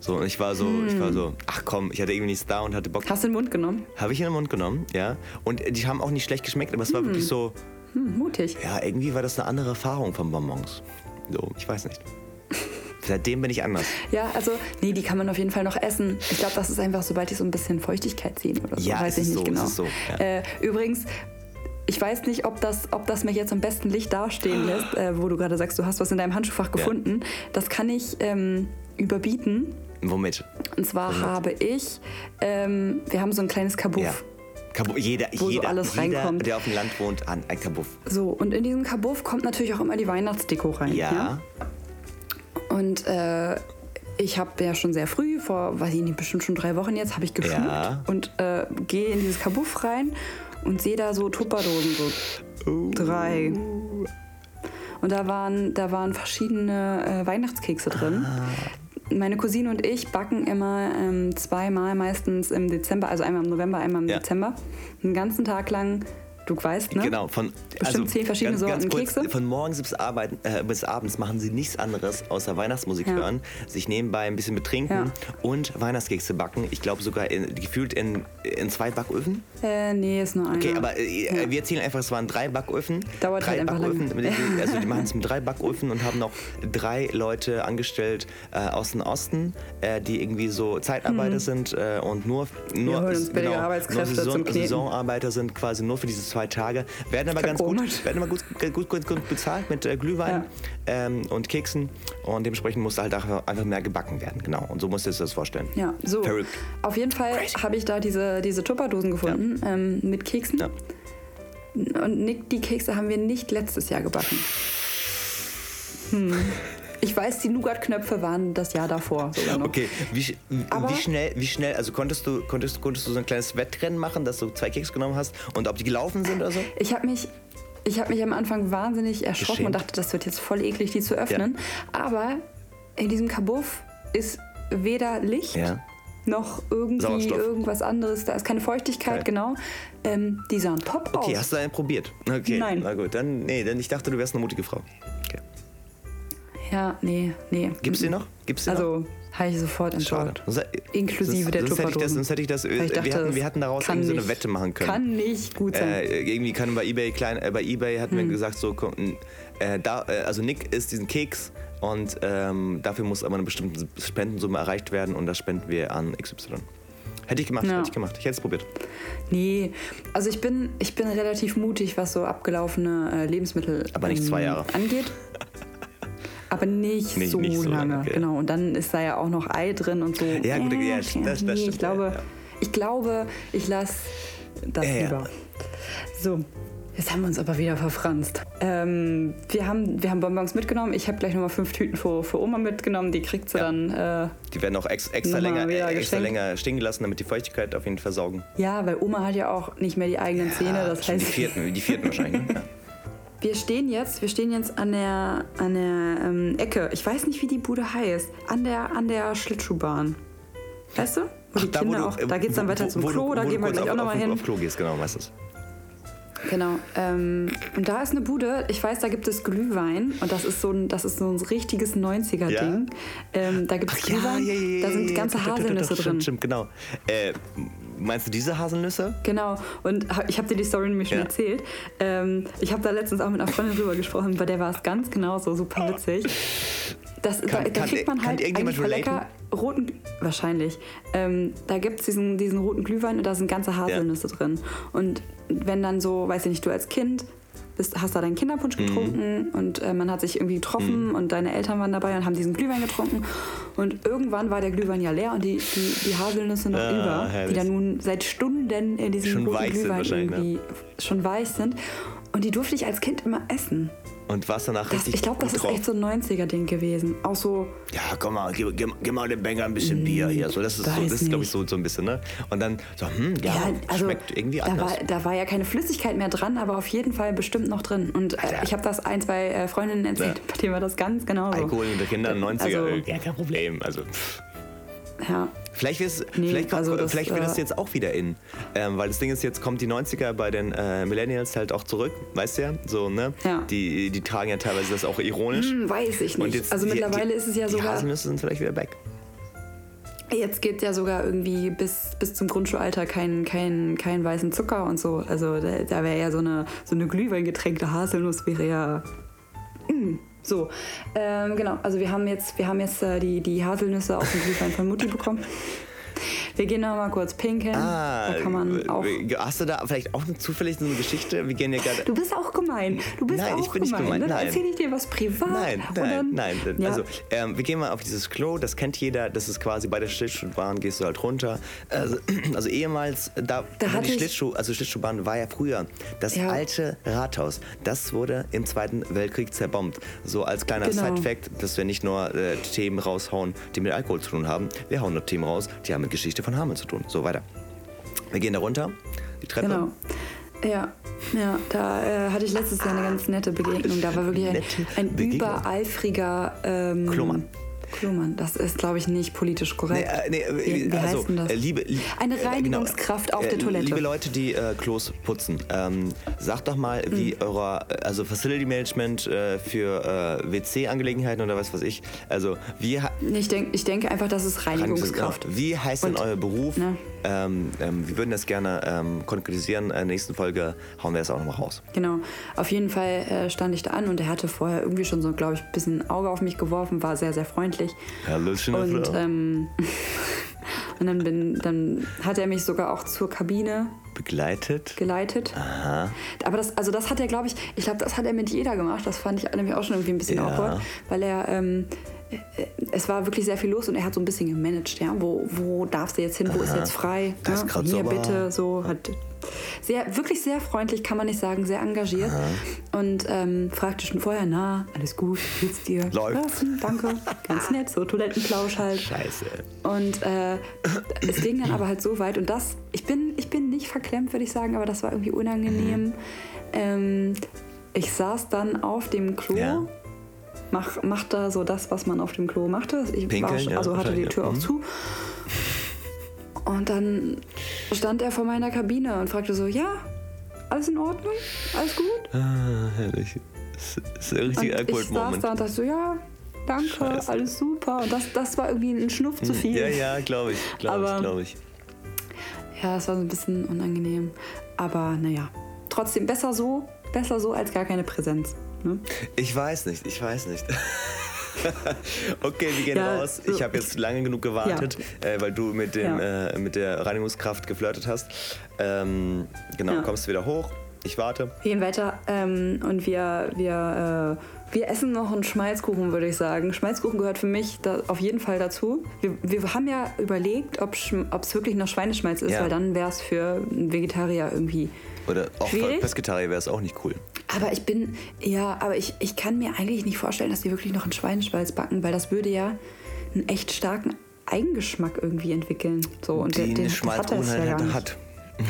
So, und ich war so, hm. ich war so, ach komm, ich hatte irgendwie nichts da und hatte Bock. Hast du in den Mund genommen? Habe ich in den Mund genommen, ja. Und die haben auch nicht schlecht geschmeckt, aber es war hm. wirklich so. Hm, mutig. Ja, irgendwie war das eine andere Erfahrung von Bonbons. So, ich weiß nicht. Seitdem bin ich anders. Ja, also, nee, die kann man auf jeden Fall noch essen. Ich glaube, das ist einfach, sobald die so ein bisschen Feuchtigkeit ziehen oder so. Ja, weiß ich nicht so, genau. So, ja. äh, übrigens, ich weiß nicht, ob das, ob das mich jetzt am besten Licht dastehen lässt, äh, wo du gerade sagst, du hast was in deinem Handschuhfach gefunden. Ja. Das kann ich ähm, überbieten. Womit? Und zwar Womit? habe ich, ähm, wir haben so ein kleines Kabuff. Ja. Kabuff, jeder, wo jeder, so alles jeder, reinkommt. der auf dem Land wohnt, an ein Kabuff. So, und in diesen Kabuff kommt natürlich auch immer die Weihnachtsdeko rein. Ja. ja? Und äh, ich habe ja schon sehr früh, vor, weiß ich nicht, bestimmt schon drei Wochen jetzt, habe ich geschmückt ja. und äh, gehe in dieses Kabuff rein und sehe da so Tupperdosen, so uh. drei. Und da waren, da waren verschiedene äh, Weihnachtskekse drin. Ah. Meine Cousine und ich backen immer ähm, zweimal meistens im Dezember, also einmal im November, einmal im ja. Dezember, einen ganzen Tag lang Du weißt, ne? Genau, von bestimmt also zehn verschiedene ganz, Sorten ganz kurz, Kekse. Von morgens bis, arbeiten, äh, bis abends machen sie nichts anderes außer Weihnachtsmusik ja. hören, sich nebenbei ein bisschen betrinken ja. und Weihnachtskekse backen. Ich glaube sogar in, gefühlt in, in zwei Backöfen. Äh, nee, ist nur einer. Okay, aber äh, ja. wir erzählen einfach, es waren drei Backöfen. Dauert drei halt Backöfen. Lang. Also die machen es mit drei Backöfen und haben noch drei Leute angestellt äh, aus dem Osten, äh, die irgendwie so Zeitarbeiter hm. sind äh, und nur, nur, genau, nur Saison, Saisonarbeiter sind quasi nur für zwei Tage. Werden aber ganz gut, werden aber gut, gut, gut, gut bezahlt mit äh, Glühwein ja. ähm, und Keksen und dementsprechend musste halt einfach mehr gebacken werden. Genau. Und so musst du dir das vorstellen. Ja, so. Verrückt. Auf jeden Fall habe ich da diese, diese Tupperdosen gefunden ja. ähm, mit Keksen. Ja. Und Nick, die Kekse haben wir nicht letztes Jahr gebacken. Hm. Ich weiß, die Nougat-Knöpfe waren das Jahr davor. Okay, wie, wie, schnell, wie schnell, also konntest du, konntest, konntest du so ein kleines Wettrennen machen, dass du zwei Kekse genommen hast und ob die gelaufen sind oder so? Ich habe mich ich habe mich am Anfang wahnsinnig erschrocken Geschehen. und dachte, das wird jetzt voll eklig, die zu öffnen. Ja. Aber in diesem Kabuff ist weder Licht ja. noch irgendwie irgendwas anderes. Da ist keine Feuchtigkeit, Geil. genau. Ähm, die sahen top okay, aus. Okay, hast du einen probiert? Okay, Nein. Na gut, dann, nee, denn ich dachte, du wärst eine mutige Frau. Okay. Ja, nee, nee. Gibt's die noch? Gibt's die also, habe ich sofort entsorgt. Inklusive sonst, der sonst hätte ich das, sonst hätte ich das, dachte, wir, hatten, wir hatten daraus irgendwie so eine Wette machen können. Kann nicht gut sein. Äh, irgendwie kann bei eBay klein, äh, bei eBay hatten hm. wir gesagt so, äh, da, äh, also Nick isst diesen Keks und ähm, dafür muss aber eine bestimmte Spendensumme erreicht werden und das spenden wir an XY. Hätte ich gemacht, ja. hätte ich gemacht. Ich hätte es probiert. Nee, also ich bin, ich bin relativ mutig, was so abgelaufene äh, Lebensmittel aber nicht zwei Jahre. angeht. Aber nicht, nicht so nicht so lange. lange. Genau. Und dann ist da ja auch noch Ei drin und so. Ja, gut, äh, ja, das, das, nee, Ich glaube, ja. ich, glaube, ich lasse das äh, lieber. So, Jetzt haben wir uns aber wieder verfranst. Ähm, wir, haben, wir haben Bonbons mitgenommen. Ich habe gleich nochmal fünf Tüten für, für Oma mitgenommen. Die kriegt sie ja. dann. Äh, die werden auch ex, extra, länger, extra länger stehen gelassen, damit die Feuchtigkeit auf jeden Fall saugen. Ja, weil Oma hat ja auch nicht mehr die eigenen ja, Zähne. Das heißt, die vierten, die vierten wahrscheinlich. Ne? Ja. Wir stehen jetzt, wir stehen jetzt an der, an der ähm, Ecke. Ich weiß nicht, wie die Bude heißt. An der, an der Schlittschuhbahn. Weißt du? Wo Ach, die da, Kinder du, auch, da geht es dann weiter zum Klo, da gehen wir gleich auch nochmal hin. Auf Klo gehst, genau, meistens. Genau. Ähm, und da ist eine Bude. Ich weiß, da gibt es Glühwein. Und das ist so ein, das ist so ein richtiges 90er-Ding. Ja? Ähm, da gibt es Glühwein. Ja, ja, da sind ganze Haselnüsse drin. Stimmt, stimmt, genau. Äh, meinst du diese Haselnüsse? Genau. Und ich habe dir die Story nämlich schon erzählt. Ähm, ich habe da letztens auch mit einer Freundin drüber gesprochen. Bei der war es ganz genauso super witzig. Das, kann, da, da kriegt man halt eigentlich lecker roten, wahrscheinlich. Ähm, da gibt es diesen, diesen roten Glühwein und da sind ganze Haselnüsse ja. drin. Und wenn dann so, weiß ich nicht, du als Kind bist, hast da deinen Kinderpunsch mhm. getrunken mhm. und äh, man hat sich irgendwie getroffen mhm. und deine Eltern waren dabei und haben diesen Glühwein getrunken. Und irgendwann war der Glühwein ja leer und die, die, die Haselnüsse noch ah, über, herrlich. die da nun seit Stunden in diesem schon roten Glühwein ne? irgendwie ne? schon weich sind. Und die durfte ich als Kind immer essen. Und was danach das, richtig Ich glaube, das ist drauf. echt so ein 90er-Ding gewesen. Auch so. Ja, komm mal, gib, gib, gib mal dem Banger ein bisschen Bier hier. So, das ist, so, ist glaube ich, so, so ein bisschen, ne? Und dann so, hm, ja, ja also, schmeckt irgendwie anders. Da war, da war ja keine Flüssigkeit mehr dran, aber auf jeden Fall bestimmt noch drin. Und äh, ich habe das ein, zwei äh, Freundinnen erzählt, ja. bei denen war das ganz genau so. Alkohol unter Kindern, 90er, also, ja, kein Problem. Also, pff. Ja. Vielleicht, nee, vielleicht, also das, vielleicht wird äh, jetzt auch wieder in. Ähm, weil das Ding ist, jetzt kommt die 90er bei den äh, Millennials halt auch zurück, weißt du ja? So, ne? Ja. Die, die tragen ja teilweise das auch ironisch. Hm, weiß ich nicht. Jetzt, also die, mittlerweile die, ist es ja sogar. Die Haselnüsse sind vielleicht wieder back. Jetzt geht ja sogar irgendwie bis, bis zum Grundschulalter kein, kein, kein weißen Zucker und so. Also da, da wäre ja so eine, so eine Glühweingetränkte Haselnuss wäre ja. Mh. So, ähm, genau. Also wir haben jetzt, wir haben jetzt äh, die, die Haselnüsse aus dem Glühwein von Mutti bekommen. Wir gehen noch mal kurz pinkeln. Ah, da kann man auch hast du da vielleicht auch zufällig so eine Geschichte? Wir gehen ja gerade. Du bist auch gemein. Du bist nein, auch ich bin gemein. nicht gemein. Dann erzähle ich dir was privat. Nein, nein, nein. Ja. Also ähm, wir gehen mal auf dieses Klo. Das kennt jeder. Das ist quasi bei der Schlittschuhbahn gehst du halt runter. Also, also ehemals da, da die Schlittschuh, also Schlittschuhbahn war ja früher das ja. alte Rathaus. Das wurde im Zweiten Weltkrieg zerbombt. So als kleiner genau. Side-Fact, dass wir nicht nur äh, Themen raushauen, die mit Alkohol zu tun haben. Wir hauen nur Themen raus, die haben mit Geschichte von von Hameln zu tun. So weiter. Wir gehen da runter, die Treppe. Genau. Ja, ja, da äh, hatte ich letztes Jahr eine ganz nette Begegnung. Da war wirklich ein, ein übereifriger ähm, Klomann. Klumann, das ist, glaube ich, nicht politisch korrekt. Nee, äh, nee, wie, wie also, heißt denn das? Äh, liebe, Eine äh, Reinigungskraft genau, auf der Toilette. Liebe Leute, die äh, Klos putzen, ähm, sagt doch mal, wie mhm. euer, also Facility Management äh, für äh, WC-Angelegenheiten oder was weiß ich, also wie... Ich, denk, ich denke einfach, das ist Reinigungskraft. Wie heißt denn euer Beruf? Ne? Ähm, ähm, wir würden das gerne ähm, konkretisieren. In der nächsten Folge hauen wir es auch nochmal raus. Genau. Auf jeden Fall äh, stand ich da an und er hatte vorher irgendwie schon so, glaube ich, ein bisschen Auge auf mich geworfen, war sehr, sehr freundlich. Hallo, schöne und, Frau. Ähm, und dann, bin, dann hat er mich sogar auch zur Kabine begleitet. Geleitet. Aha. Aber das, also das hat er, glaube ich, ich glaube, das hat er mit jeder gemacht. Das fand ich nämlich auch schon irgendwie ein bisschen ja. awkward, weil er ähm, es war wirklich sehr viel los und er hat so ein bisschen gemanagt, ja, wo, wo darfst du jetzt hin, wo Aha, ist jetzt frei, das ja, hier bitte, so hat sehr, wirklich sehr freundlich, kann man nicht sagen, sehr engagiert Aha. und ähm, fragte schon vorher, na, alles gut, geht's dir? Läuft. Ja, danke, ganz nett, so Toilettenplausch halt. Scheiße. Und äh, es ging dann aber halt so weit und das, ich bin, ich bin nicht verklemmt, würde ich sagen, aber das war irgendwie unangenehm. Mhm. Ähm, ich saß dann auf dem Klo. Ja mach, mach da so das, was man auf dem Klo machte. Ich Pinkeln, war, also hatte die Tür auch mhm. zu. Und dann stand er vor meiner Kabine und fragte so, ja, alles in Ordnung? Alles gut? Ah, herrlich. Das ist ein richtig awkward Ich saß da und dachte so, ja, danke, Scheiße. alles super. Und das, das war irgendwie ein Schnupf zu viel. Ja, ja, glaube ich, glaube ich, glaube ich. Ja, es war so ein bisschen unangenehm. Aber naja, trotzdem besser so, besser so als gar keine Präsenz. Ne? Ich weiß nicht, ich weiß nicht. okay, wir gehen ja, raus. So. Ich habe jetzt lange genug gewartet, ja. äh, weil du mit, dem, ja. äh, mit der Reinigungskraft geflirtet hast. Ähm, genau, kommst du wieder hoch. Ich warte. Wir gehen weiter ähm, und wir, wir, äh, wir essen noch einen Schmalzkuchen, würde ich sagen. Schmalzkuchen gehört für mich da auf jeden Fall dazu. Wir, wir haben ja überlegt, ob es wirklich noch Schweineschmalz ist, weil dann wäre es für einen Vegetarier irgendwie oder auch Schwierig. für Pesketarier wäre es auch nicht cool. Aber ich bin, ja, aber ich, ich kann mir eigentlich nicht vorstellen, dass die wirklich noch einen Schweineschmalz backen, weil das würde ja einen echt starken Eigengeschmack irgendwie entwickeln. So, und den, den Schmalzkuchen hat, ja hat. Ja?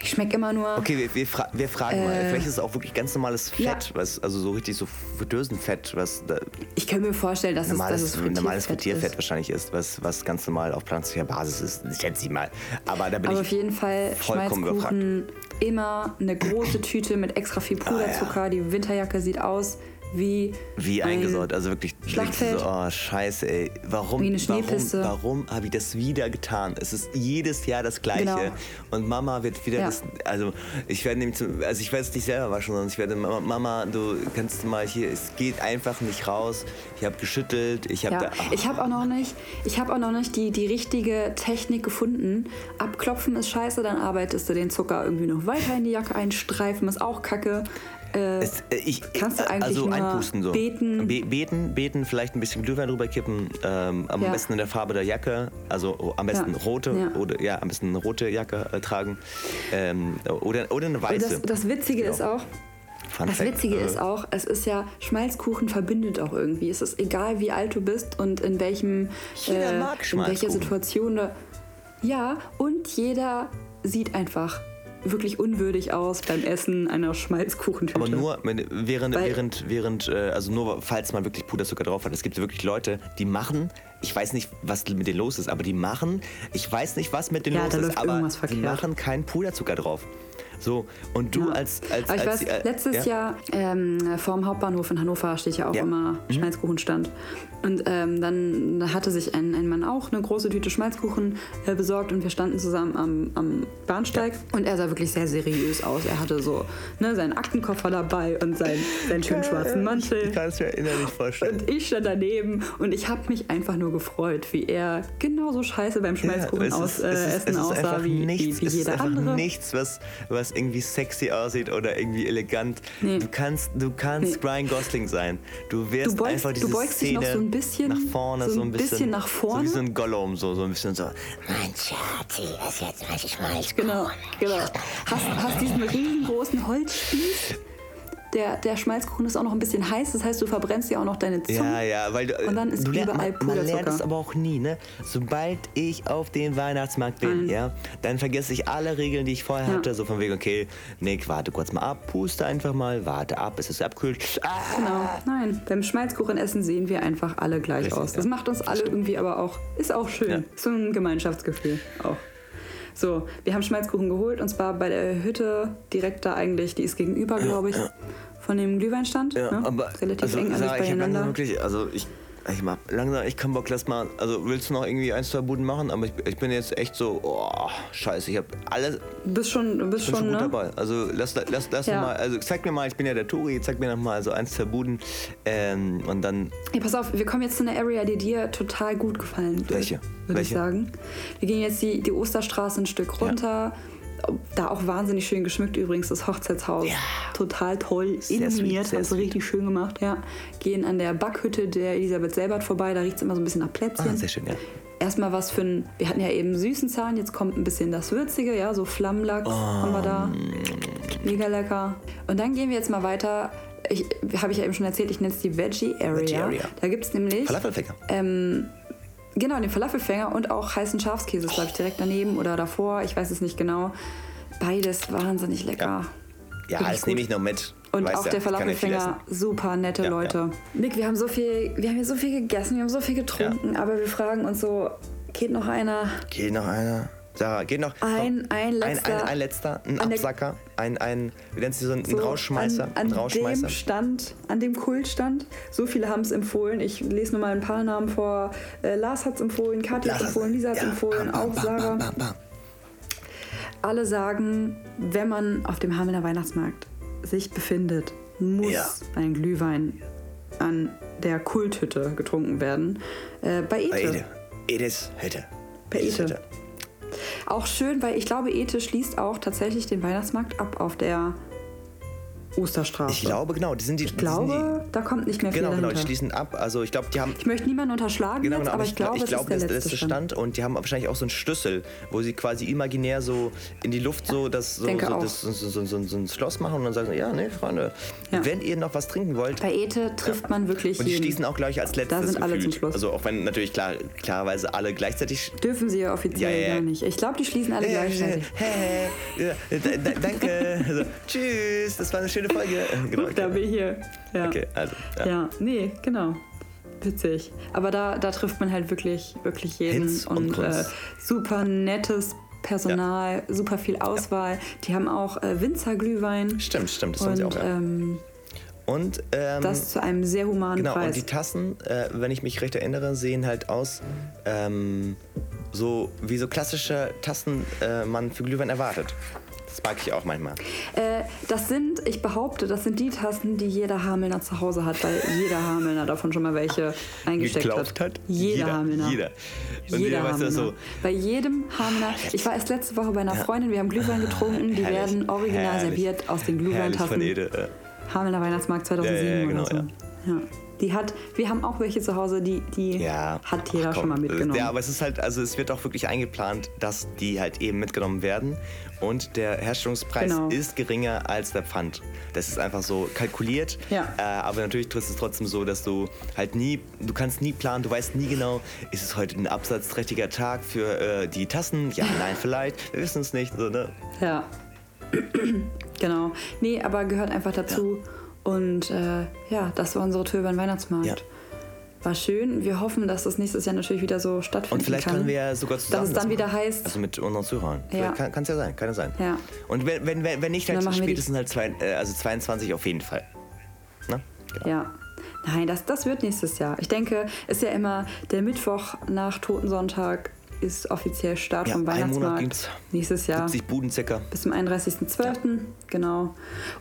Ich schmecke immer nur. Okay, wir, wir, fra wir fragen äh, mal. Vielleicht ist es auch wirklich ganz normales Fett, ja. was, also so richtig so Dösenfett, was. Da ich kann mir vorstellen, dass normales, es, dass es normales Frittierfett wahrscheinlich ist, was, was ganz normal auf pflanzlicher Basis ist, schätze ich mal. Aber da bin Aber ich auf jeden Fall Schmalzkuchen immer eine große Tüte mit extra viel Puderzucker. Ah, ja. Die Winterjacke sieht aus wie. Wie eingesaut, also wirklich. Schlachtfeld. So, oh, scheiße, ey. Warum, wie eine warum, warum habe ich das wieder getan? Es ist jedes Jahr das Gleiche. Genau. Und Mama wird wieder ja. das. Also, ich werde nämlich. Also, ich werde es nicht selber waschen, sondern ich werde. Mama, du kannst mal hier. Es geht einfach nicht raus. Ich habe geschüttelt. Ich habe ja. da. Oh. Ich habe auch noch nicht. Ich habe auch noch nicht die, die richtige Technik gefunden. Abklopfen ist scheiße, dann arbeitest du den Zucker irgendwie noch weiter in die Jacke einstreifen, ist auch kacke. Äh, es, äh, ich, kannst du äh, eigentlich also einpusten so. Beten. Be beten, beten, vielleicht ein bisschen Glühwein drüber kippen. Ähm, am ja. besten in der Farbe der Jacke, also oh, am besten ja. rote ja. oder ja, am besten eine rote Jacke äh, tragen ähm, oder, oder eine weiße. Das, das Witzige ist auch. Das Witzige äh, ist auch, es ist ja, Schmalzkuchen verbindet auch irgendwie. Es ist egal, wie alt du bist und in welchem äh, in welcher Situation. Ja, und jeder sieht einfach wirklich unwürdig aus beim Essen einer Schmalzkuchentüte. Aber nur während, Weil, während, während, äh, also nur falls man wirklich Puderzucker drauf hat. Es gibt wirklich Leute, die machen, ich weiß nicht, was mit denen los ist, aber die machen, ich weiß nicht, was mit denen ja, los ist, aber die machen keinen Puderzucker drauf. So, und du ja. als, als. Aber ich als, weiß, äh, letztes ja? Jahr ähm, vor dem Hauptbahnhof in Hannover steht ja auch ja. immer mhm. Schmalzkuchenstand. Und ähm, dann hatte sich ein, ein Mann auch eine große Tüte Schmalzkuchen äh, besorgt und wir standen zusammen am, am Bahnsteig. Und er sah wirklich sehr seriös aus. Er hatte so ne, seinen Aktenkoffer dabei und seinen, seinen schönen schwarzen Mantel. Ich kann es mir innerlich vorstellen. Und ich stand daneben und ich habe mich einfach nur gefreut, wie er genauso scheiße beim Schmalzkuchen aus, äh, Essen aussah wie, nichts, wie, wie jeder andere. nichts, was, was was irgendwie sexy aussieht oder irgendwie elegant. Nee. Du kannst, du kannst nee. Ryan Gosling sein. Du wirst du beugst, einfach diese du beugst Szene dich noch so ein bisschen nach vorne, so ein, so ein bisschen, bisschen, nach vorne. So wie so ein Gollum, so, so ein bisschen so. Mein Schatzi, was jetzt weiß ich mal. Genau, genau. Hast, hast diesen riesengroßen Holzspieß der, der Schmalzkuchen ist auch noch ein bisschen heiß, das heißt, du verbrennst ja auch noch deine Zunge. Ja, ja, weil und dann ist du überall man, man lernt es aber auch nie, ne? Sobald ich auf dem Weihnachtsmarkt bin, mhm. ja, dann vergesse ich alle Regeln, die ich vorher ja. hatte, so von wegen, okay, Nick, warte kurz mal ab, puste einfach mal, warte ab, bis es abkühlt. Ah! Genau, nein, beim Schmalzkuchenessen sehen wir einfach alle gleich Richtig, aus. Das ja. macht uns alle irgendwie aber auch, ist auch schön. Ja. So ein Gemeinschaftsgefühl auch. So, wir haben Schmalzkuchen geholt und zwar bei der Hütte direkt da eigentlich, die ist gegenüber, glaube ich, von dem Glühweinstand. Ja, ne? aber relativ also, eng alles beieinander. Ich wirklich, also ich ich mach langsam, ich kann Bock, lass mal, also willst du noch irgendwie ein, zwei Buden machen? Aber ich, ich bin jetzt echt so, oh, scheiße, ich habe alles. Bist schon, bist schon, schon gut ne? dabei. Also lass, lass, lass ja. mal, also zeig mir mal, ich bin ja der Touri, zeig mir noch mal so ein, zwei Buden ähm, und dann. Hey, pass auf, wir kommen jetzt zu einer Area, die dir total gut gefallen wird. Welche? Würde ich sagen. Wir gehen jetzt die, die Osterstraße ein Stück runter. Ja da auch wahnsinnig schön geschmückt übrigens, das Hochzeitshaus. Ja. Total toll, illuminiert, haben sie richtig schön gemacht. Ja. Gehen an der Backhütte der Elisabeth Selbert vorbei, da riecht es immer so ein bisschen nach Plätzchen. Ah, sehr schön, ja. Erstmal was für ein, wir hatten ja eben süßen Zahn, jetzt kommt ein bisschen das Würzige, ja, so Flammlachs oh. haben wir da. Mega lecker. Und dann gehen wir jetzt mal weiter ich, habe ich ja eben schon erzählt, ich nenne es die Veggie Area. Veggie Area. Da gibt es nämlich Falafelfänger. Ähm, Genau, den Falafelfänger und auch heißen Schafskäse, oh. glaube ich, direkt daneben oder davor. Ich weiß es nicht genau. Beides wahnsinnig lecker. Ja, ja das nehme ich noch mit. Und weißt auch ja, der Falafelfänger, super nette ja, Leute. Nick, wir haben so viel, wir haben hier so viel gegessen, wir haben so viel getrunken, aber wir fragen uns so, geht noch einer? Geht noch einer? Sarah, geht noch. Ein, ein letzter. Ein, ein, ein letzter, ein Absacker, ein, ein, wie nennst du so, ein, so Rausschmeißer? An, an Rausschmeißer. dem Stand, an dem Kultstand, so viele haben es empfohlen. Ich lese nur mal ein paar Namen vor. Äh, Lars hat es empfohlen, Katja hat es empfohlen, Lisa hat es ja, empfohlen, bam, auch bam, Sarah. Bam, Alle sagen, wenn man auf dem Hamelner Weihnachtsmarkt sich befindet, muss ja. ein Glühwein an der Kulthütte getrunken werden. Äh, bei Ete. Bei Ede. Edes Hütte. Bei Ete. Hütte. Auch schön, weil ich glaube, Ete schließt auch tatsächlich den Weihnachtsmarkt ab auf der Osterstraße. Ich glaube, genau. Die sind die, ich glaube, die, da kommt nicht mehr viel Genau, genau, die schließen ab. Also ich glaube, die haben... Ich möchte niemanden unterschlagen genau, genau, jetzt, aber ich, ich glaube, ich das glaube, ist der, letzte, letzte Stand. Und die haben wahrscheinlich auch so einen Schlüssel, wo sie quasi imaginär so in die Luft so, das, so, so, das, so, so, so, so, ein Schloss machen und dann sagen, ja, nee, Freunde, ja. wenn ihr noch was trinken wollt... Bei Ete trifft ja. man wirklich Und die schließen auch gleich als letztes Da sind alle zum Schluss. Also auch wenn natürlich klar, klarerweise alle gleichzeitig... Dürfen sie ja offiziell ja, gar nicht. Ich glaube, die schließen alle gleichzeitig. Hey, danke. Also, tschüss, das war eine schöne Folge. Genau, Guck, da bin ich hier. Ja. Okay, also. Ja. ja, nee, genau. Witzig. Aber da, da trifft man halt wirklich, wirklich jeden. Hinz und, und äh, super nettes Personal, ja. super viel Auswahl. Ja. Die haben auch äh, Winzerglühwein. Stimmt, stimmt, das und, haben sie auch. Ja. Ähm, und ähm, das zu einem sehr humanen genau, Preis. Und die Tassen, äh, wenn ich mich recht erinnere, sehen halt aus ähm, so wie so klassische Tassen äh, man für Glühwein erwartet. Das mag ich auch manchmal. Äh, das sind, ich behaupte, das sind die Tassen, die jeder Hamelner zu Hause hat, weil jeder Hamelner davon schon mal welche eingesteckt hat. hat. Jeder, jeder Hamelner. Jeder. Und jeder Hamelner. So Bei jedem Hamelner. Ich war erst letzte Woche bei einer Freundin, wir haben Glühwein getrunken, die Herrlich. werden original Herrlich. serviert aus den Glühweintassen. Hamelner Weihnachtsmarkt 2007 ja, ja, genau, oder so. Ja. Die hat, wir haben auch welche zu Hause, die, die ja. hat jeder schon mal mitgenommen. Ja, aber es ist halt, also es wird auch wirklich eingeplant, dass die halt eben mitgenommen werden. Und der Herstellungspreis genau. ist geringer als der Pfand. Das ist einfach so kalkuliert. Ja. Äh, aber natürlich ist es trotzdem so, dass du halt nie, du kannst nie planen, du weißt nie genau, ist es heute ein absatzträchtiger Tag für äh, die Tassen? Ja, nein, vielleicht. Wir wissen es nicht. So, ne? Ja. genau. Nee, aber gehört einfach dazu. Ja. Und äh, ja, das war unsere Tür über den Weihnachtsmarkt. Ja. War schön. Wir hoffen, dass das nächstes Jahr natürlich wieder so stattfindet. Und vielleicht kann, können wir ja sogar zusammen. Dass es dann wieder heißt. Also mit unseren Zuhörern. Ja. Kann es ja sein, kann ja sein. Ja. Und wenn, wenn, wenn nicht, halt spätestens halt zwei, äh, also 22 auf jeden Fall. Ne? Genau. Ja. Nein, das, das wird nächstes Jahr. Ich denke, ist ja immer der Mittwoch nach Totensonntag ist offiziell Start ja, vom Weihnachtsmarkt. Nächstes Jahr. 70 Buden circa. Bis zum 31.12. Ja. Genau.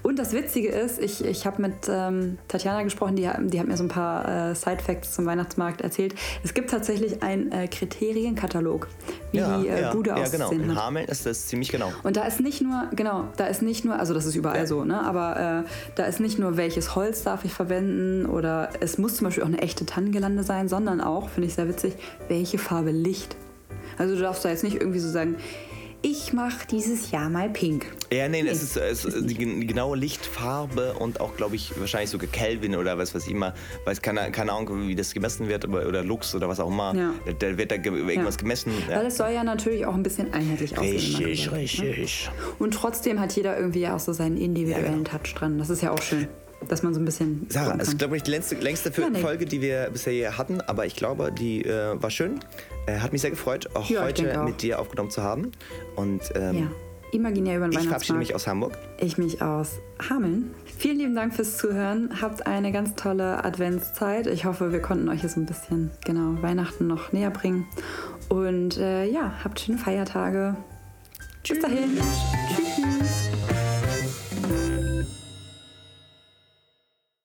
Und das Witzige ist, ich, ich habe mit ähm, Tatjana gesprochen, die, die hat mir so ein paar äh, Side-Facts zum Weihnachtsmarkt erzählt. Es gibt tatsächlich einen äh, Kriterienkatalog, wie ja, die äh, ja, Bude ja, aussehen genau. In Hameln ist das ziemlich genau. Und da ist nicht nur, genau, da ist nicht nur, also das ist überall so, ne? aber äh, da ist nicht nur, welches Holz darf ich verwenden oder es muss zum Beispiel auch eine echte Tannengelande sein, sondern auch, finde ich sehr witzig, welche Farbe Licht also du darfst da jetzt nicht irgendwie so sagen, ich mache dieses Jahr mal pink. Ja, nee, nee. es ist, es ist die, genaue Lichtfarbe und auch, glaube ich, wahrscheinlich sogar Kelvin oder was weiß ich immer. Weiß keine, keine Ahnung, wie das gemessen wird oder Lux oder was auch immer. Ja. Da wird da irgendwas ja. gemessen. Ja. Weil es soll ja natürlich auch ein bisschen einheitlich aussehen. Richtig, richtig. Ne? Und trotzdem hat jeder irgendwie auch so seinen individuellen genau. Touch dran. Das ist ja auch schön dass man so ein bisschen. Sarah, es ist, glaube ich, die längste, längste ja, Folge, die wir bisher hier hatten, aber ich glaube, die äh, war schön. Äh, hat mich sehr gefreut, auch ja, heute auch. mit dir aufgenommen zu haben. Und, ähm, ja. Imaginär über den Ich verabschiede mich aus Hamburg. Ich mich aus Hameln. Vielen lieben Dank fürs Zuhören. Habt eine ganz tolle Adventszeit. Ich hoffe, wir konnten euch jetzt ein bisschen genau Weihnachten noch näher bringen. Und äh, ja, habt schöne Feiertage. Tschüss. Bis dahin.